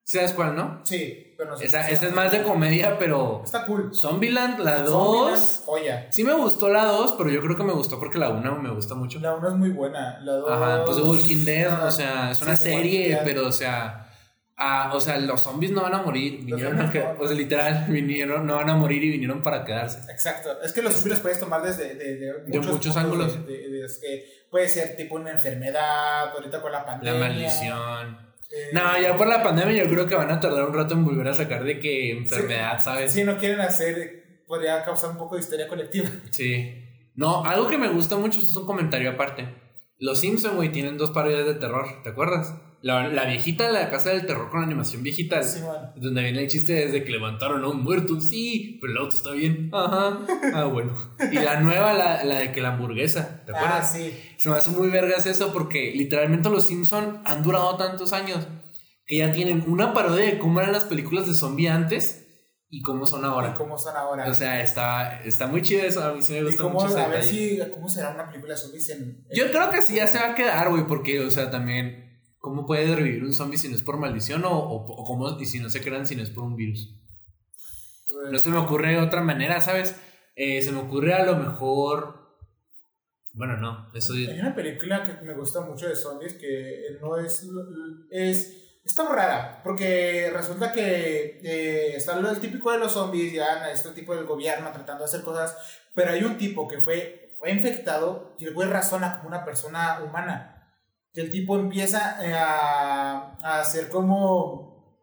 ¿Sabes cuál, no? Sí, pero no sé. Esa, esa es más de comedia, pero. Está cool. Zombieland, la Zombieland, 2. Joya. Sí me gustó la 2, pero yo creo que me gustó porque la 1 me gusta mucho. La 1 es muy buena. La 2. Ajá, pues The Walking Dead, o sea, es una Sí, serie, pero o sea, ah, o sea, los zombies no van a morir, vinieron a no o sea, literal, vinieron, no van a morir y vinieron para quedarse. Exacto. Es que los zombies los puedes tomar desde de, de, muchos ángulos. de- es que puede ser tipo una enfermedad, ahorita con la La pandemia. maldición. Eh, No, ya por la pandemia yo creo que van a tardar un rato en volver a sacar de que enfermedad, ¿sabes? Si no quieren hacer, podría causar un poco de histeria colectiva. Sí. No, algo que me gusta mucho, esto es un comentario aparte. Los Simpson, güey, tienen dos parodias de terror, ¿te acuerdas? La, la viejita de la casa del terror con animación viejita. Sí, man. Donde viene el chiste desde que levantaron a un muerto. Sí, pero el auto está bien. Ajá. Ah, bueno. Y la nueva, la, la de que la hamburguesa. ¿Te Ah, acuerdas? sí. Se me hace muy vergas eso porque literalmente los Simpson han durado tantos años que ya tienen una parodia de cómo eran las películas de zombie antes y cómo son Y ahora. cómo son ahora. O sea, está, está muy chido eso. A mí sí me y gusta cómo, mucho a ver si, cómo será una película de zombies en. en- Yo creo que sí ya se va a quedar, güey, porque, o sea, también, ¿cómo puede revivir un zombie si no es por maldición o, o, o cómo, y si no se crean si no es por un virus? No se me ocurre otra manera, ¿sabes? Eh, se me ocurre a lo mejor. Bueno, no, eso Hay una película que me gusta mucho de zombies que no es. es está rara, porque resulta que eh, está lo típico de los zombies, ya este tipo del gobierno tratando de hacer cosas, pero hay un tipo que fue, fue infectado y el güey razona como una persona humana. Que el tipo empieza eh, a, a hacer como,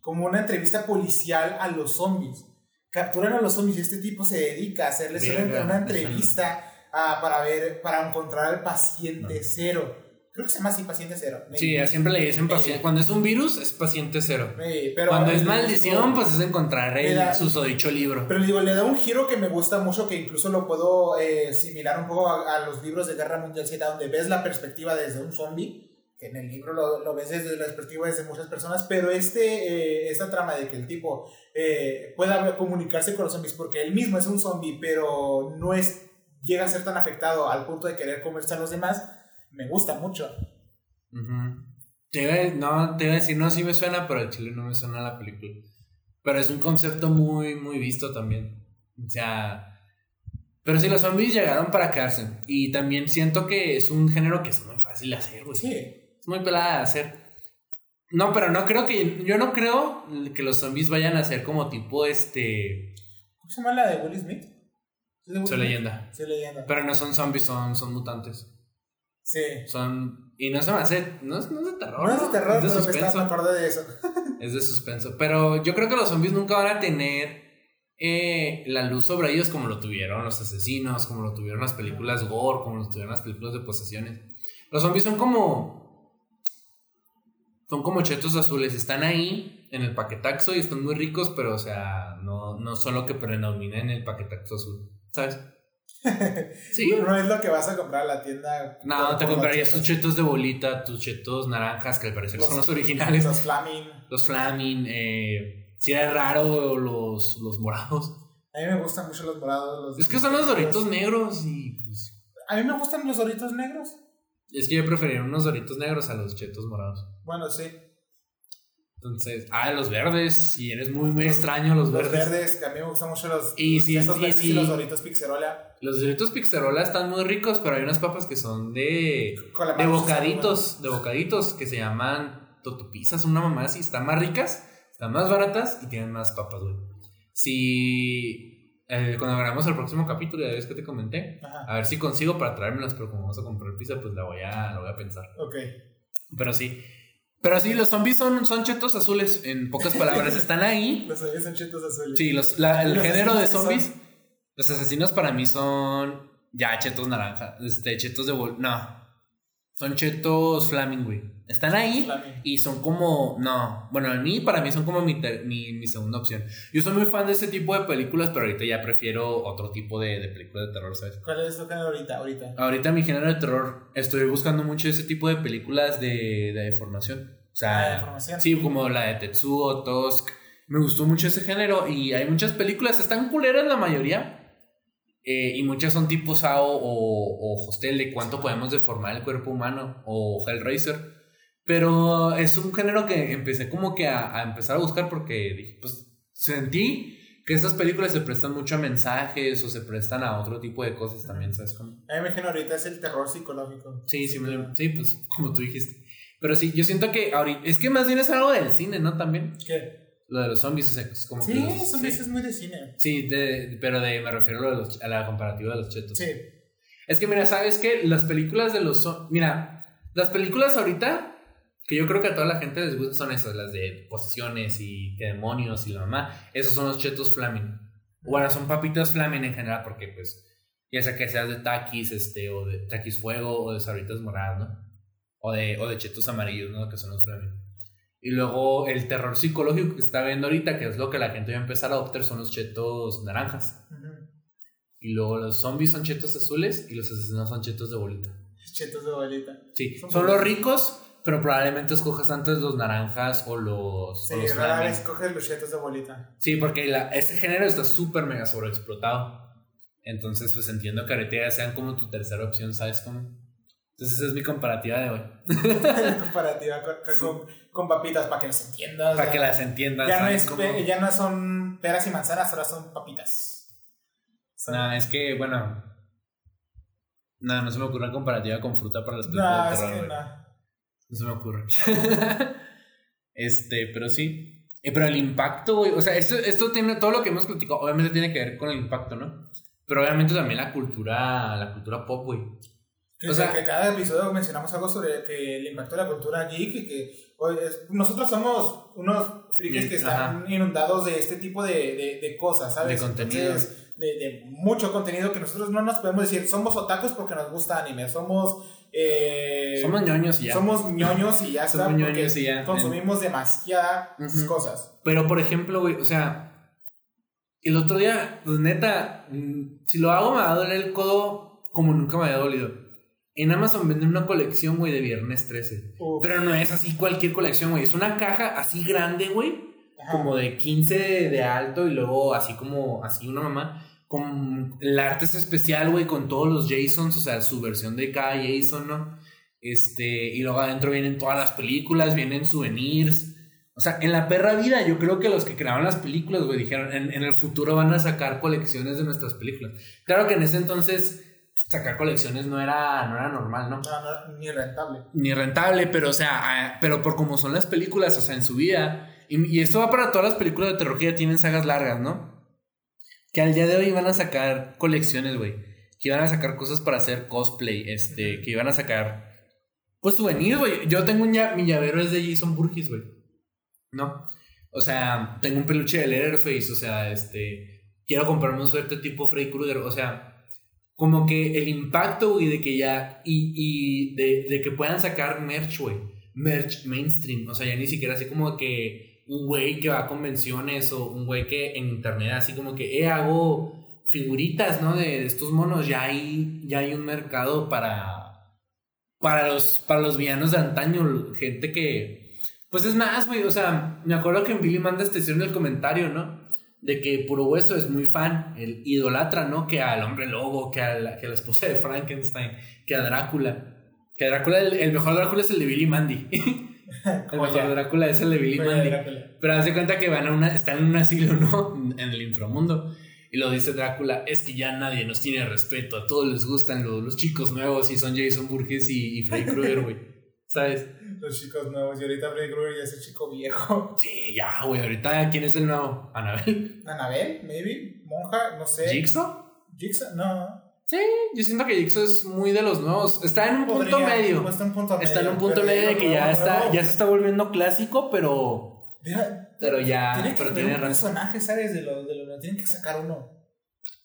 como una entrevista policial a los zombies. Capturan a los zombies y este tipo se dedica a hacerles una, entrevista ah, para ver, para encontrar al paciente cero. Creo que se llama así paciente cero. Sí, siempre le dicen paciente. Cuando es un virus, es paciente cero. Eh, pero Cuando es maldición, pues es encontrar el susodicho libro. Pero digo, le da un giro que me gusta mucho, que incluso lo puedo eh, similar un poco a, a los libros de Guerra Mundial Z, donde ves la perspectiva desde un zombie, que en el libro lo, lo ves desde la perspectiva desde muchas personas, pero este, eh, esta trama de que el tipo eh, pueda comunicarse con los zombies, porque él mismo es un zombie, pero no es, llega a ser tan afectado al punto de querer comerse a los demás, me gusta mucho. Ujú. Te iba, a- no, te iba a decir, no, sí me suena, pero el chile no me suena la película. Pero es un concepto muy, muy visto también. O sea. Pero sí, los zombies llegaron para quedarse. Y también siento que es un género que es muy fácil de hacer, güey. Sí, Es muy pelada de hacer. No, pero no creo que. Yo no creo que los zombies vayan a ser como tipo este. ¿cómo se llama la de Will Smith? ¿Es de Will Soy Smith? leyenda. Soy leyenda. Pero no son zombies, son, son mutantes. Sí. Son. Y no se me hace. No es, no es de terror. No es de terror, es de pero suspenso. me acordé de eso. Es de suspenso. Pero yo creo que los zombies nunca van a tener eh, la luz sobre ellos como lo tuvieron los asesinos, como lo tuvieron las películas gore, como lo tuvieron las películas de posesiones. Los zombies son como. Son como chetos azules. Están ahí en el paquetaxo y están muy ricos, pero o sea, no, no son lo que predomina en el paquetaxo azul. ¿Sabes? Sí. No es lo que vas a comprar a la tienda. No, te comprarías tus chetos de bolita, tus chetos naranjas, que al parecer son los originales. Los Flaming. los Flaming, eh, si era raro los, los morados. A mí me gustan mucho los morados. Los Es que son los doritos negros y pues, A mí me gustan los doritos negros. es que yo preferiría unos doritos negros a los chetos morados. Bueno, sí. Entonces, ah, los verdes, si eres muy muy extraño los, Los verdes. verdes, que a mí me gustan mucho los, Y los sí, estos sí, y los doritos Pixerola. Los doritos pixerola están muy ricos, pero hay unas papas que son de de bocaditos, de bocaditos que se llaman totopizas, una mamá así, están más ricas, están más baratas y tienen más papas, güey. Si eh, cuando grabamos el próximo capítulo, ya ves que te comenté, Ajá. A ver si consigo para traérmelas, pero como vamos a comprar pizza, pues la voy a, la voy a pensar. Ok. Pero sí. Pero sí, los zombies son, son chetos azules, en pocas palabras, están ahí. Los zombies son chetos azules. Sí, los, la- el ¿Los género de zombies, los asesinos para mí son ya chetos naranja, este, chetos de bol, no, son chetos flaming, güey. Están ahí y son como, no, bueno, a mí, para mí son como mi, ter- mi, mi segunda opción. Yo soy muy fan de ese tipo de películas, pero ahorita ya prefiero otro tipo de, de películas de terror, ¿sabes? ¿Cuál es tu ahorita? Ahorita. Ahorita mi género de terror, estoy buscando mucho ese tipo de películas de, de deformación. O sea, Ah, de deformación. sí, como la de Tetsuo, Tosk. Me gustó mucho ese género y hay muchas películas, están culeras la mayoría. eh, y muchas son tipo Sao o, o Hostel de cuánto podemos deformar el cuerpo humano o Hellraiser. Pero es un género que empecé como que a, a empezar a buscar porque dije, pues sentí que estas películas se prestan mucho a mensajes o se prestan a otro tipo de cosas también, ¿sabes cómo? A mí me imagino ahorita es el terror psicológico. Sí, sí, me- sí, pues como tú dijiste. Pero sí, yo siento que ahorita, es que más bien es algo del cine, ¿no? También. ¿Qué? Lo de los zombies, o sea, es como que Sí, los- zombies sí. es muy de cine. Sí, de- pero de, me refiero a, lo de los- a la comparativa de los chetos. Sí. Es que mira, ¿sabes qué? Las películas de los... Mira, las películas ahorita, que yo creo que a toda la gente les gustan son esas, las de posesiones y que demonios y la mamá. Esos son los chetos flaming. Bueno, son papitas flaming en general porque pues, ya sea que seas de taquis, este, o de taquis fuego, o de sabritas moradas, ¿no? O de, o de chetos amarillos, ¿no? Que son los flaming. Y luego el terror psicológico que está viendo ahorita, que es lo que la gente va a empezar a adoptar, son los chetos naranjas. Ujú. Y luego los zombies son chetos azules y los asesinos son chetos de bolita. Chetos de bolita. Sí, Son son los ricos, pero probablemente escojas antes los naranjas o los, Sí, o los rara flaming. vez coges los chetos de bolita. Sí, porque la- ese género está súper mega sobreexplotado. Entonces, pues entiendo que ahorita ya sean como tu tercera opción, ¿sabes cómo? Entonces, esa es mi comparativa de hoy. La comparativa con, con, con- con papitas para que nos entiendas. Para ya- que las entiendan. ya no, ¿sabes es, ya no son peras y manzanas, ahora son papitas. Son- es que, bueno. Nada, no se me ocurre una comparativa con fruta para las No, películas es que no. No se me ocurre. este, pero sí. Eh, pero el impacto, güey. O sea, esto, esto tiene todo lo que hemos platicado. Obviamente tiene que ver con el impacto, ¿no? Pero obviamente también la cultura, la cultura pop, güey. O sea- que cada episodio mencionamos algo sobre que el impacto de la cultura geek y que oye, es- nosotros somos unos frikis que están inundados de este tipo de, de, de cosas, ¿sabes? De contenido. Entonces, de, de mucho contenido que nosotros no nos podemos decir, somos otakus porque nos gusta anime, somos... eh, Somos ñoños y ya. somos ñoños y ya está, porque y ya. consumimos demasiadas cosas. Pero, por ejemplo, güey, o sea, el otro día, pues neta, mm, si lo hago me va a doler el codo como nunca me había dolido. En Amazon venden una colección, güey, de Viernes 13. Uf, Pero no es así cualquier colección, güey. Es una caja así grande, güey. Como de 15 de alto y luego así como, así una mamá. Con el arte es especial, güey, con todos los Jasons, o sea, su versión de cada Jason, ¿no? Este, y luego adentro vienen todas las películas, vienen souvenirs. O sea, en la perra vida, yo creo que los que creaban las películas, güey, dijeron, en, en el futuro van a sacar colecciones de nuestras películas. Claro que en ese entonces sacar colecciones no era, no era normal, ¿no? No, no, ni rentable. ni rentable, pero o sea, pero por como son las películas, o sea, en su vida, y, y esto va para todas las películas de terror que ya tienen sagas largas, ¿no? Que al día de hoy van a sacar colecciones, güey, que iban a sacar cosas para hacer cosplay, este, que iban a sacar, pues souvenirs, güey. Yo tengo un ya, mi llavero es de Jason Burgess, güey, ¿no? O sea, tengo un peluche de Leatherface, o sea, este, quiero comprarme un suerte tipo Freddy Krueger, o sea, como que el impacto, güey, de que ya. Y, y de, de que puedan sacar merch, güey. Merch mainstream. O sea, ya ni siquiera así como que un güey que va a convenciones o un güey que en internet, así como que, eh, hago figuritas, ¿no? De estos monos. Ya hay, ya hay un mercado para. Para los, para los villanos de antaño. Gente que. Pues es más, güey. O sea, me acuerdo que en Billy Manda te hicieron el comentario, ¿no? de que Puro Hueso es muy fan, el idolatra, ¿no? Que al hombre lobo, que a la, que a la esposa de Frankenstein, que a Drácula. Que Drácula, el mejor Drácula es el de Billy Mandy. el mejor Joya. Drácula es el de Billy Mandy. Pero haz de cuenta que van a una, están en un asilo, ¿no? En el inframundo. Y lo dice Drácula, es que ya nadie nos tiene respeto, a todos les gustan los, los chicos nuevos y son Jason Burgess y, y Freddy Krueger, güey. ¿Sabes? Los chicos nuevos. Y ahorita Freddy Krueger ya es el chico viejo. Sí, ya, güey. Ahorita, ¿quién es el nuevo? ¿Anabel? Anabel, maybe. Monja, no sé. ¿Jigsaw? Jigsaw, no. Sí, yo siento que Jigsaw es muy de los nuevos. Está en un punto medio. Está en un punto Está en un medio, punto pero medio de que ya está, ya se está volviendo clásico, pero. Deja- Pero ya. Tiene que pero tiene un razón. personaje, ¿sabes? De lo, de lo, tienen que sacar uno.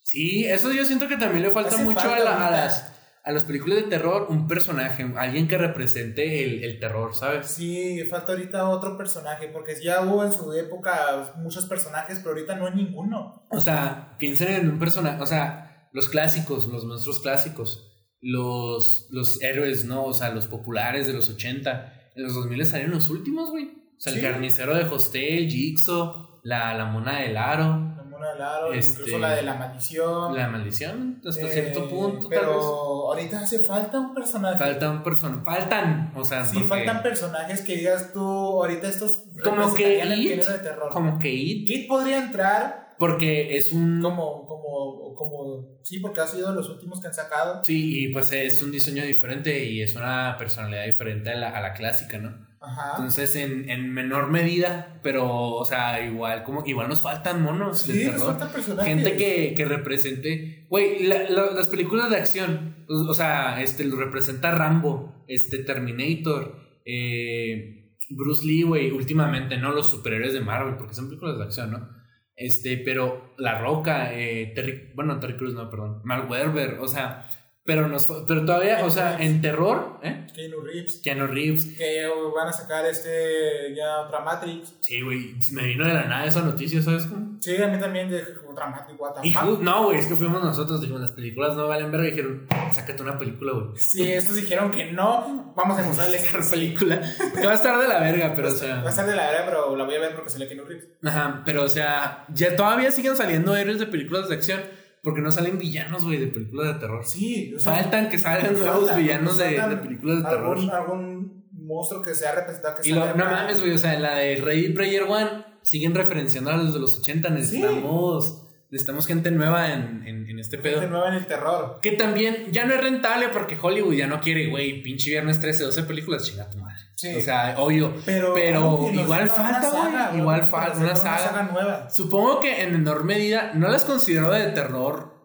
Sí, eso yo siento que también le falta Hace mucho falta a, la- a las, a las películas de terror, un personaje, alguien que represente el, el terror, ¿sabes? Sí, falta ahorita otro personaje, porque ya hubo en su época muchos personajes, pero ahorita no hay ninguno. O sea, piensen en un personaje, o sea, los clásicos, los monstruos clásicos, los, los héroes, ¿no? O sea, los populares de los 80. En los 2000 salieron los últimos, güey. O sea, el carnicero de Hostel, Jigsaw, la, la mona del aro, La mona del aro, Este, incluso la de la maldición. la maldición, hasta Eh, cierto punto, Pero tal vez. ahorita hace falta un personaje. Falta un personaje, faltan, o sea, Sí, porque- faltan personajes que digas tú, ahorita estos Como que It, género de terror. como que It, It podría entrar porque es un... como, como, como, sí, porque ha sido de los últimos que han sacado. Sí, y pues es un diseño diferente y es una personalidad diferente a la, a la clásica, ¿no? Ajá. Entonces, en, en menor medida, pero, o sea, igual, como, igual nos faltan monos de nos faltan personajes. Gente que, que represente. Güey, la- la- las películas de acción, o, o sea, este, lo representa Rambo, este, Terminator, eh, Bruce Lee, güey, últimamente, ¿no? Los superhéroes de Marvel, porque son películas de acción, ¿no? Este, pero La Roca, eh, Terry, bueno, Terry Crews, no, perdón, Mark Wahlberg, o sea, pero, nos, pero todavía, o sea, en terror, ¿eh? Keanu Reeves. Keanu Reeves, Que van a sacar este, ya otra Matrix. Sí, güey, me vino de la nada esa noticia, ¿sabes cómo? Sí, a mí también de otra Matrix, what the fuck. no, güey, es que fuimos nosotros, dijimos, las películas no valen verga, dijeron, sácate una película, güey. Sí, estos dijeron que no, vamos a mostrarles sí. película. Que va a estar de la verga, pero o sea. Va a estar de la vera, pero la voy a ver porque sale Keanu Reeves. Ajá, pero o sea, ya todavía siguen saliendo héroes de películas de acción, porque no salen villanos, güey, de películas de terror. Sí, o sea, Faltan que salgan nuevos villanos nos de, películas de terror. algún, algún monstruo que sea representado que Y lo, no mames, güey, o sea, la de Ready Player One siguen referenciando a los de los 80, necesitamos, necesitamos gente nueva en, en, en este pedo. De nuevo en el terror. Que también ya no es rentable porque Hollywood ya no quiere, güey, pinche viernes 13, 12 películas, chinga tu madre. Sí. O sea, obvio. Pero, Pero igual una falta, güey, saga, igual falta una hacer saga. nueva. Supongo que en menor medida, no las considero de terror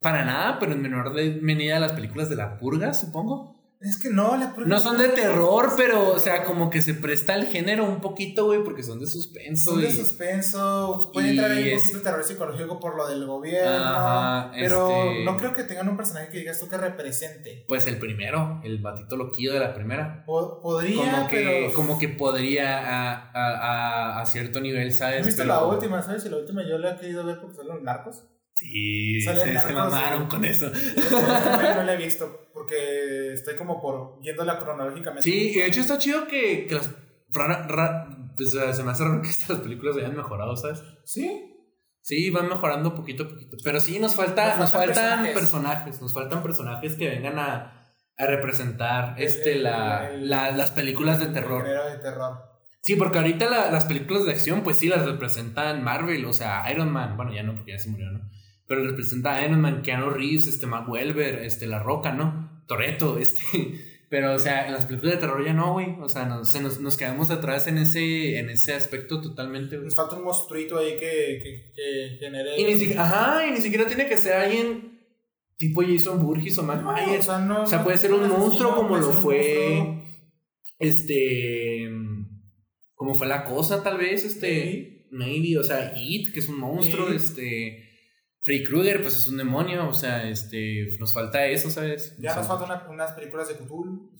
para nada, pero en menor medida las películas de la purga, supongo. Es que no, la No son de terror, pero, o sea, como que se presta al género un poquito, güey, porque son de suspenso. Son de y- suspenso, puede entrar ahí un es- poquito de terror psicológico por lo del gobierno, Ajá, pero este- no creo que tengan un personaje que digas tú que represente. Pues el primero, el batito loquillo de la primera. Po- podría, como que, pero... como que podría a, a, a, a cierto nivel, ¿Has ¿sabes? visto Pero- la última, sabes? Y la última yo la he querido ver porque son los narcos. Sí, se, se mamaron con eso. no, la he visto porque estoy como por yéndola cronológicamente. Sí, y de hecho está chido que, que las. ra- pues, eh, se me hace raro que estas películas hayan mejorado, ¿sabes? Sí, Sí, van mejorando poquito a poquito. Pero sí, nos, falta, Nos nos faltan faltan personajes. personajes. Nos faltan personajes que vengan a, a representar El- este, el- la, el- la- las películas de terror. de terror. Sí, porque ahorita la- las películas de acción, pues sí, las representan Marvel, o sea, Iron Man, bueno, ya no, porque ya se murió, ¿no? Pero representa Iron Man, Keanu Reeves, este, Mark Wahlberg, este, La Roca, ¿no? Toreto, este. Pero, o sea, en las películas de terror ya no, güey. O sea, nos, se nos, nos quedamos atrás en ese, en ese aspecto totalmente, güey. Nos falta un monstruito ahí que, que, que genere. Y ni siquiera, ajá, y ni siquiera tiene que ser alguien tipo Jason Burgess o Matt No, Myers. o sea, no- O sea, no puede ser un monstruo como lo fue. Este. Como fue la cosa, tal vez. Este. Maybe. O sea, It, que es un monstruo. Sí. Este. Freddy Krueger, pues es un demonio. O sea, este. Nos falta eso, ¿sabes? Ya O sea, nos faltan una- unas películas de Cthulhu.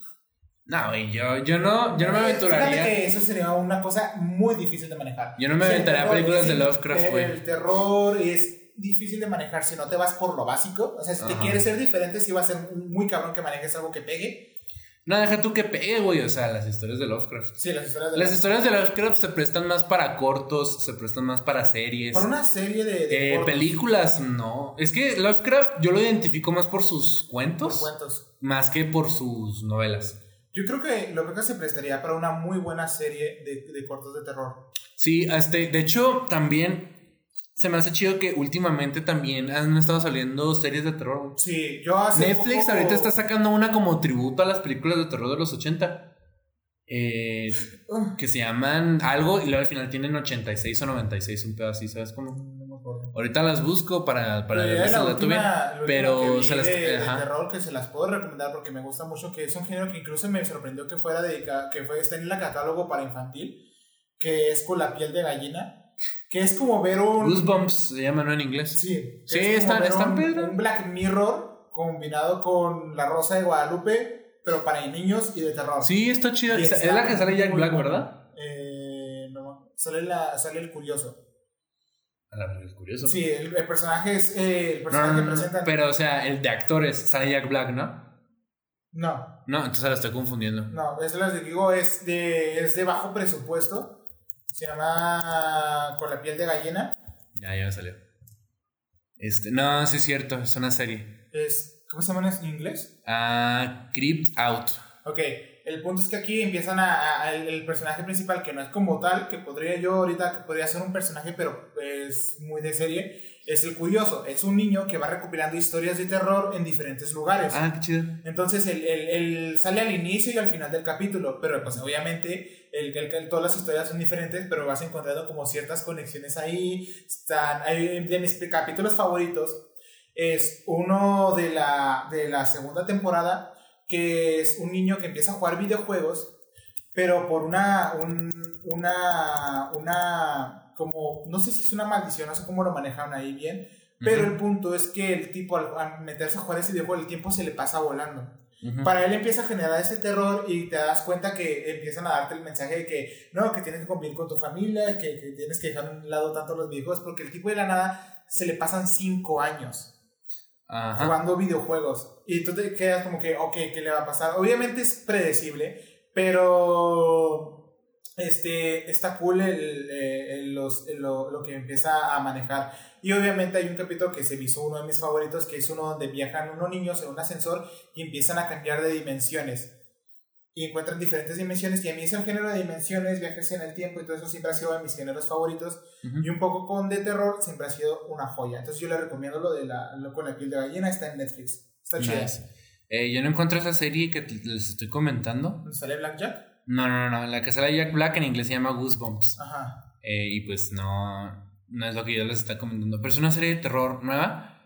No, yo, yo no, yo no me Eh, aventuraría. Fíjate que eso sería una cosa muy difícil de manejar. Yo no me O sea, aventaría el terror películas de Lovecraft, güey. El terror es difícil de manejar si no te vas por lo básico. O sea, si te quieres ser diferente, sí va a ser muy cabrón que manejes algo que pegue. No, deja tú que pegue, güey. O sea, las historias de Lovecraft. Sí, las historias de Las historias de Lovecraft se prestan más para cortos, se prestan más para series. Por una serie de, de Eh, películas, no. Es que Lovecraft yo lo identifico más por sus por cuentos, cuentos. más que por sus novelas. Yo creo que lo que se prestaría para una muy buena serie de, de cortos de terror. Sí, este, de hecho, también se me hace chido que últimamente también han estado saliendo series de terror. Sí, yo hace Netflix poco- ahorita está sacando una como tributo a las películas de terror de los 80. eh, Ugh, que se llaman algo y luego al final tienen 86 o 96, un pedo así, ¿sabes cómo? no. Ahorita las busco para, para la la última- pero se las... de, de terror que se las puedo recomendar porque me gusta mucho que es un género que incluso me sorprendió que fuera dedicado que fue está en el catálogo para infantil que es con la piel de gallina que es como ver un Goosebumps se llama, ¿no? En inglés. sí, Sí, es como está- ver está un, un Black Mirror combinado con la Rosa de Guadalupe pero para niños y de terror Sí, está chida. Y Es la que sale Jack Black. ¿verdad? Eh, no, sale la sale el curioso A la verdad, es curioso. sí el, el personaje es eh, el personaje no, que no, no, presentan Pero, o sea, el de actores sale Jack Black, ¿no? no No, entonces la estoy confundiendo. No, es lo que digo, es de, es de bajo presupuesto. Se llama Con la piel de gallina. Ya, ya me salió. Este, no, sí es cierto, es una serie. Es, ¿Cómo se llama en inglés? Ah, Creeped Out. Ok, el punto es que aquí empiezan a, a- el, el personaje principal, que no es como tal, que podría yo ahorita, que podría ser un personaje, pero es muy de serie, es el curioso. Es un niño que va recopilando historias de terror en diferentes lugares. Ah, qué chido. Entonces, él, él- él sale al inicio y al final del capítulo, pero pues obviamente el, el- todas las historias son diferentes, pero vas encontrando como ciertas conexiones ahí. Están, hay- de mis capítulos favoritos es uno de la, de la segunda temporada, que es un niño que empieza a jugar videojuegos, pero por una, un- una, una, como, no sé si es una maldición, no sé cómo lo manejaron ahí bien, pero el punto es que el tipo al, al meterse a jugar ese videojuego, el tiempo se le pasa volando. Para él empieza a generar ese terror y te das cuenta que empiezan a darte el mensaje de que no, que tienes que convivir con tu familia, que, que tienes que dejar a un lado tanto los videojuegos, porque el tipo de la nada se le pasan cinco años Ajá. jugando videojuegos. Y tú te quedas como que, ok, ¿qué le va a pasar? Obviamente es predecible, pero este, está cool el, el- los- lo, lo que empieza a manejar. Y obviamente hay un capítulo que se me hizo uno de mis favoritos, que es uno donde viajan unos niños en un ascensor y empiezan a cambiar de dimensiones. Y encuentran diferentes dimensiones. Y a mí es el género de dimensiones, viajes en el tiempo y todo eso siempre ha sido de mis géneros favoritos. Ujú. Y un poco con de terror siempre ha sido una joya. Entonces yo le recomiendo lo de la, lo con la piel de gallina, está en Netflix. Está chida. Nice. Eh, yo no encuentro esa serie que les estoy comentando. ¿Dónde ¿Sale Blackjack? No, no, no, no. La que sale Jack Black en inglés se llama Goosebumps. Ajá. Eh, y pues no, no es lo que yo les está comentando. Pero es una serie de terror nueva.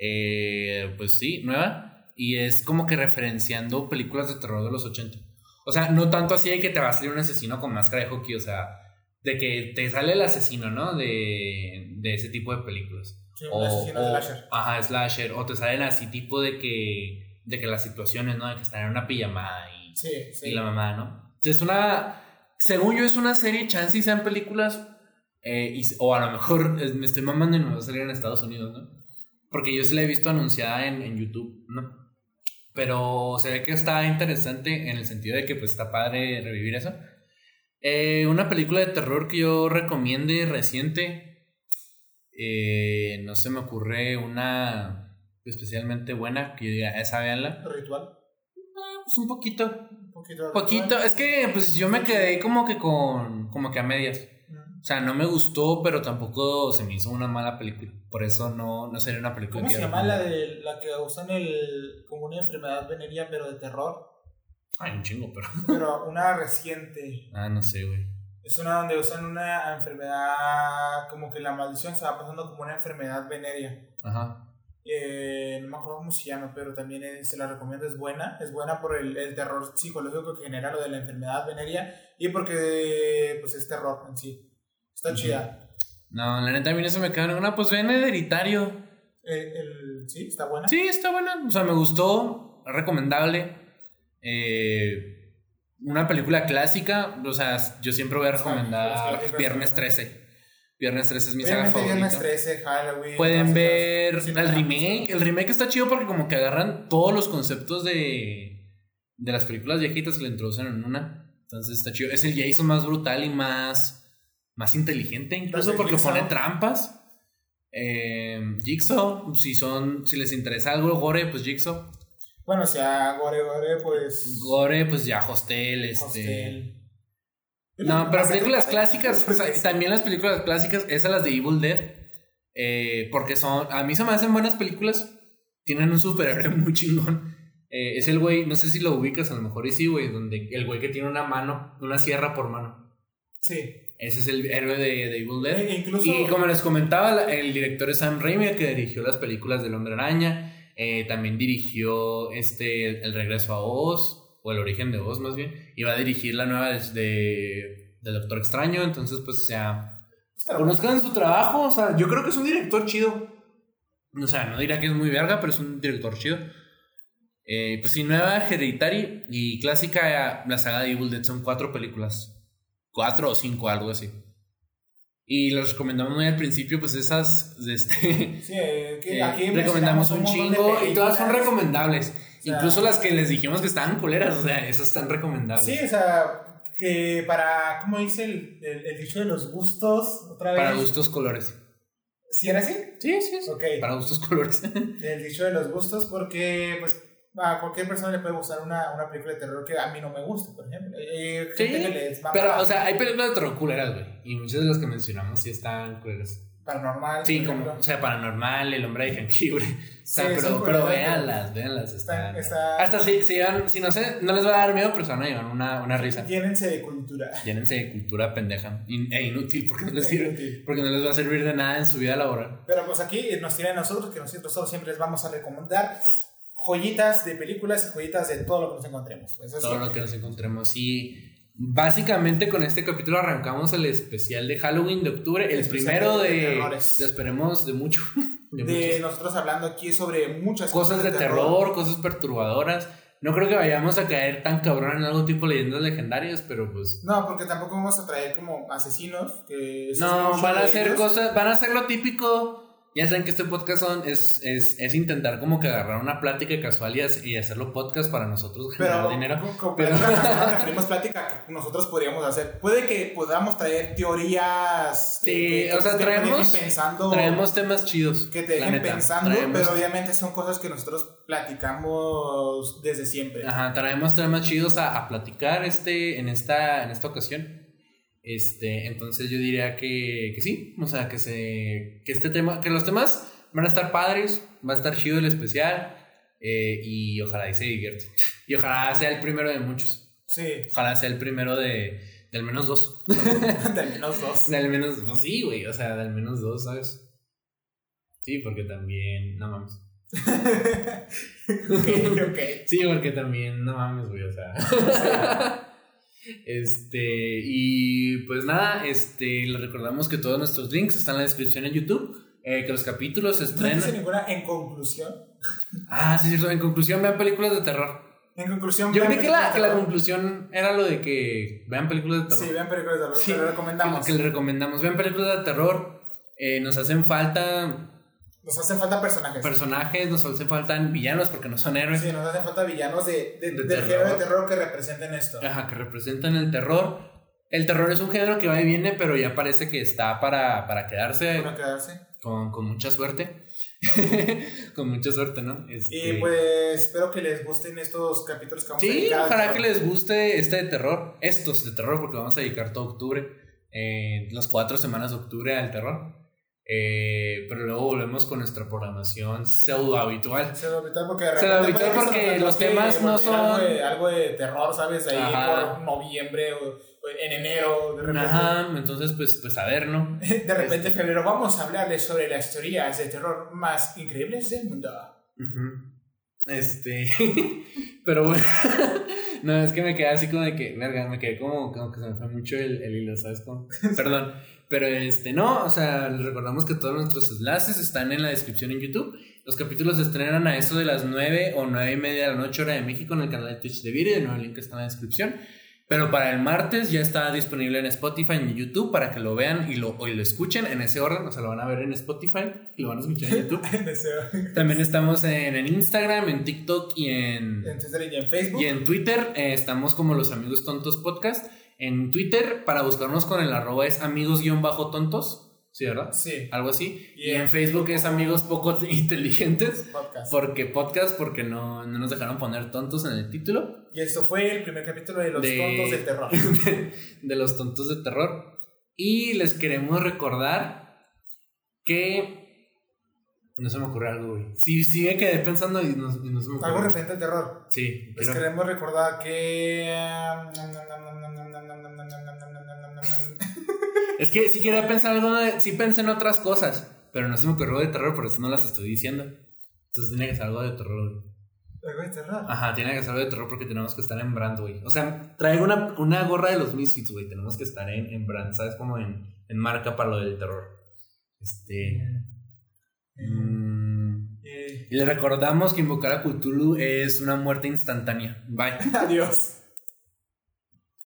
Eh, pues sí, nueva. Y es como que referenciando películas de terror de los 80. O sea, no tanto así de que te va a salir un asesino con máscara de hockey. O sea, de que te sale el asesino, ¿no? De, de ese tipo de películas. Sí, un asesino slasher. Ajá, slasher. O te salen así tipo de que, de que las situaciones, ¿no? De que están en una pijamada y Sí, sí. y la mamá, ¿no? Es una. Según yo, es una serie, chance y sean películas. Eh, y- o a lo mejor es- me estoy mamando y no va a salir en Estados Unidos, ¿no? Porque yo sí la he visto anunciada en, en YouTube, ¿no? Pero se ve que está interesante en el sentido de que pues está padre revivir eso. Eh, una película de terror que yo recomiende reciente. eh, no se me ocurre una especialmente buena que yo diga, esa véanla. Ritual. Pues un poquito, Un poquito. Poquito, es que pues yo me quedé como que con, como que a medias. O sea, no me gustó, pero tampoco se me hizo una mala película. Por eso no, no sería una película ¿Cómo que se llama la de la que usan el como una enfermedad venérea pero de terror? Ay, un chingo, pero. Pero una reciente. Ah, no sé, güey. Es una donde usan una enfermedad como que la maldición se va pasando como una enfermedad venérea. Ajá. Eh, no me acuerdo cómo se llama, pero también eh, se la recomiendo, es buena. Es buena por el, el terror psicológico que genera lo de la enfermedad venérea y porque pues es terror en sí. Está chida. No, la neta a mí se me quedó ninguna. Pues ven hereditario. Eh, el, sí, está buena. Sí, está buena. O sea, me gustó. Recomendable. Eh, una película clásica. O sea, yo siempre voy a recomendar Viernes son- 13. Viernes 13 es mi saga Obviamente favorita. Viernes 13, Halloween. Pueden ver el remake. El remake está chido porque como que agarran todos los conceptos de, de las películas viejitas y le introducen en una. Entonces está chido. Es el Jason más brutal y más, más inteligente incluso porque Jigsaw. pone trampas. Eh, Jigsaw, si son, si les interesa algo, Gore, pues Jigsaw. Bueno, o sea, Gore Gore, pues. Gore, pues ya Hostel, este. Hostel. No, pero películas clásicas, también las películas clásicas, esas las de Evil Dead, eh, porque son, a mí se me hacen buenas películas, tienen un superhéroe muy chingón. Eh, es el güey, no sé si lo ubicas, a lo mejor y sí, güey, donde el güey que tiene una mano, una sierra por mano. Sí. Ese es el héroe de, de Evil Dead. E incluso... Y como les comentaba, el director es Sam Raimi, que dirigió las películas del Hombre Araña. Eh, también dirigió este El Regreso a Oz, o El Origen de Oz más bien. Y va a dirigir la nueva de, de, de Doctor Extraño. Entonces, pues, o sea, conozcan su trabajo. O sea, yo creo que es un director chido. O sea, no dirá que es muy verga, pero es un director chido. Eh, pues sí, nueva, Hereditary y clásica, la saga de Evil Dead son cuatro películas. Cuatro o cinco, algo así. Y los recomendamos muy al principio, pues esas. de Este, Sí, eh, que eh, aquí recomendamos un chingo y todas son recomendables. O sea, Incluso las que les dijimos que estaban culeras, o sea, esas están recomendables. Sí, o sea, que para, ¿cómo dice el, el, el dicho de los gustos? Otra vez. Para gustos colores. ¿Sí era así? Sí, sí, sí. Ok. Para gustos colores. El dicho de los gustos porque, pues, a cualquier persona le puede gustar una, una película de terror que a mí no me gusta, por ejemplo. Eh, Sí, gente que les Pero, o sea, hay películas de terror culeras, güey. Y muchas de las que mencionamos sí están culeras. paranormal. Sí, como, o sea, Paranormal, El Hombre de Jengibre. O sea, Sí, pero, pero véanlas, véanlas. Están, Está- está- Hasta si, si, llevan- si no sé, no les va a dar miedo, pero se van a llevar una, una risa. Llénense de cultura. Llénense de cultura pendeja in- e inútil porque no, les sirve, Inútil. porque no les va a servir de nada en su vida laboral. Pero pues aquí nos tienen a nosotros, que nosotros siempre les vamos a recomendar joyitas de películas y joyitas de todo lo que nos encontremos. Pues, es Todo lo que nos encontremos. Y básicamente con este capítulo arrancamos el especial de Halloween de octubre. El, El primero de de, esperemos de mucho. De, de nosotros hablando aquí sobre muchas cosas de terror, cosas perturbadoras. No creo que vayamos a caer tan cabrón en algo tipo leyendas legendarias, pero pues. No, porque tampoco vamos a traer como asesinos. Que No, van a hacer ellos. cosas, van a hacer lo típico. Ya saben que este podcast son, es, es, es intentar como que agarrar una plática casual y, y hacerlo podcast para nosotros generar Pero, dinero. pero- referimos plática que nosotros podríamos hacer. Puede que podamos traer teorías. Sí, que- o sea, traemos- pensando. Traemos temas chidos. que te dejen neta. pensando, Traemos- pero obviamente son cosas que nosotros platicamos desde siempre. Ajá, traemos temas chidos a, a platicar este, en, esta, en esta ocasión. Este, entonces yo diría que, que sí, o sea, que se que este tema, que los temas van a estar padres, va a estar chido el especial eh, y ojalá y se divierte. Y ojalá sea el primero de muchos. Sí, Ojalá sea el primero de, de al menos dos. de al menos dos. De al menos, pues sí, güey, o sea, de al menos dos, ¿sabes? Sí, porque también, no mames. ok, ok. Sí, porque también, no mames, güey, o sea. Este, y pues nada, este, les recordamos que todos nuestros links están en la descripción en YouTube. eh, que los capítulos se No estrenan. dice ninguna en conclusión. Ah, sí, cierto. En conclusión, vean películas de terror. En conclusión, Yo vean creí que la, que la conclusión era lo de que vean películas de terror. Sí, vean películas de terror, Sí, pero lo recomendamos. Que, que les recomendamos. Vean películas de terror. eh, nos hacen falta Nos hacen falta personajes. personajes, nos hacen falta villanos porque no son héroes. Sí, nos hacen falta villanos de, de, De del terror. género de terror que representen esto. Ajá, que representan el terror. El terror es un género que va y viene, pero ya parece que está para, para quedarse Para quedarse. con, con mucha suerte. con mucha suerte, ¿no? Este, Y pues espero que les gusten estos capítulos que vamos a Sí, dedicar al ojalá que les guste este de terror, estos de terror, porque vamos a dedicar todo octubre, eh, las cuatro semanas de octubre al terror. Eh, pero luego volvemos con nuestra programación pseudo habitual. Se lo habitual porque, de repente habitual porque los temas no son- Algo de, algo de terror, ¿sabes? Ahí Ajá. por noviembre o, o en enero, de repente. Ajá, entonces pues, pues a ver, ¿no? De repente en febrero vamos a hablarles sobre las teorías de terror más increíbles del mundo. Este, pero bueno, no, es que me quedé así como de que, verga, me quedé como, como que se me fue mucho el, el hilo, ¿sabes cómo? Perdón, pero este, no, o sea, les recordamos que todos nuestros enlaces están en la descripción en YouTube. Los capítulos se estrenan a eso de las 9 o 9 y media de la noche, hora de México, en el canal de Twitch de Viri, de nuevo el link está en la descripción. Pero para el martes ya está disponible en Spotify y en YouTube para que lo vean y lo, y lo escuchen en ese orden. O sea, lo van a ver en Spotify y lo van a escuchar en YouTube. También estamos en, en Instagram, en TikTok y en, En Twitter y en Facebook. y en Twitter. Eh, estamos como los Amigos Tontos Podcast. En Twitter, para buscarnos con el arroba es amigos-tontos. Sí, ¿verdad? Sí, Algo así. Y Y en Facebook es amigos poco inteligentes. podcast. Porque podcast, porque no, no nos dejaron poner tontos en el título. Y esto fue el primer capítulo de Los De- Tontos del Terror. de los tontos de terror. Y les queremos recordar que. No se me ocurre algo, güey. Sí, sí me quedé pensando y no, y no se me ocurre. Algo referente al terror. Sí, Les queremos recordar que. Es que si quería pensar algo. Sí pensé en otras cosas, pero no se me ocurrió de terror, por eso no las estoy diciendo. Entonces tiene que ser algo de terror, güey. ¿Algo de terror? Ajá, tiene que ser algo de terror porque tenemos que estar en brand, güey. O sea, traigo una, una gorra de los Misfits, güey. Tenemos que estar en, en brand, ¿sabes? Como en, en marca para lo del terror. Este. mm, Eh, y le recordamos que invocar a Cthulhu es una muerte instantánea. Bye. adiós.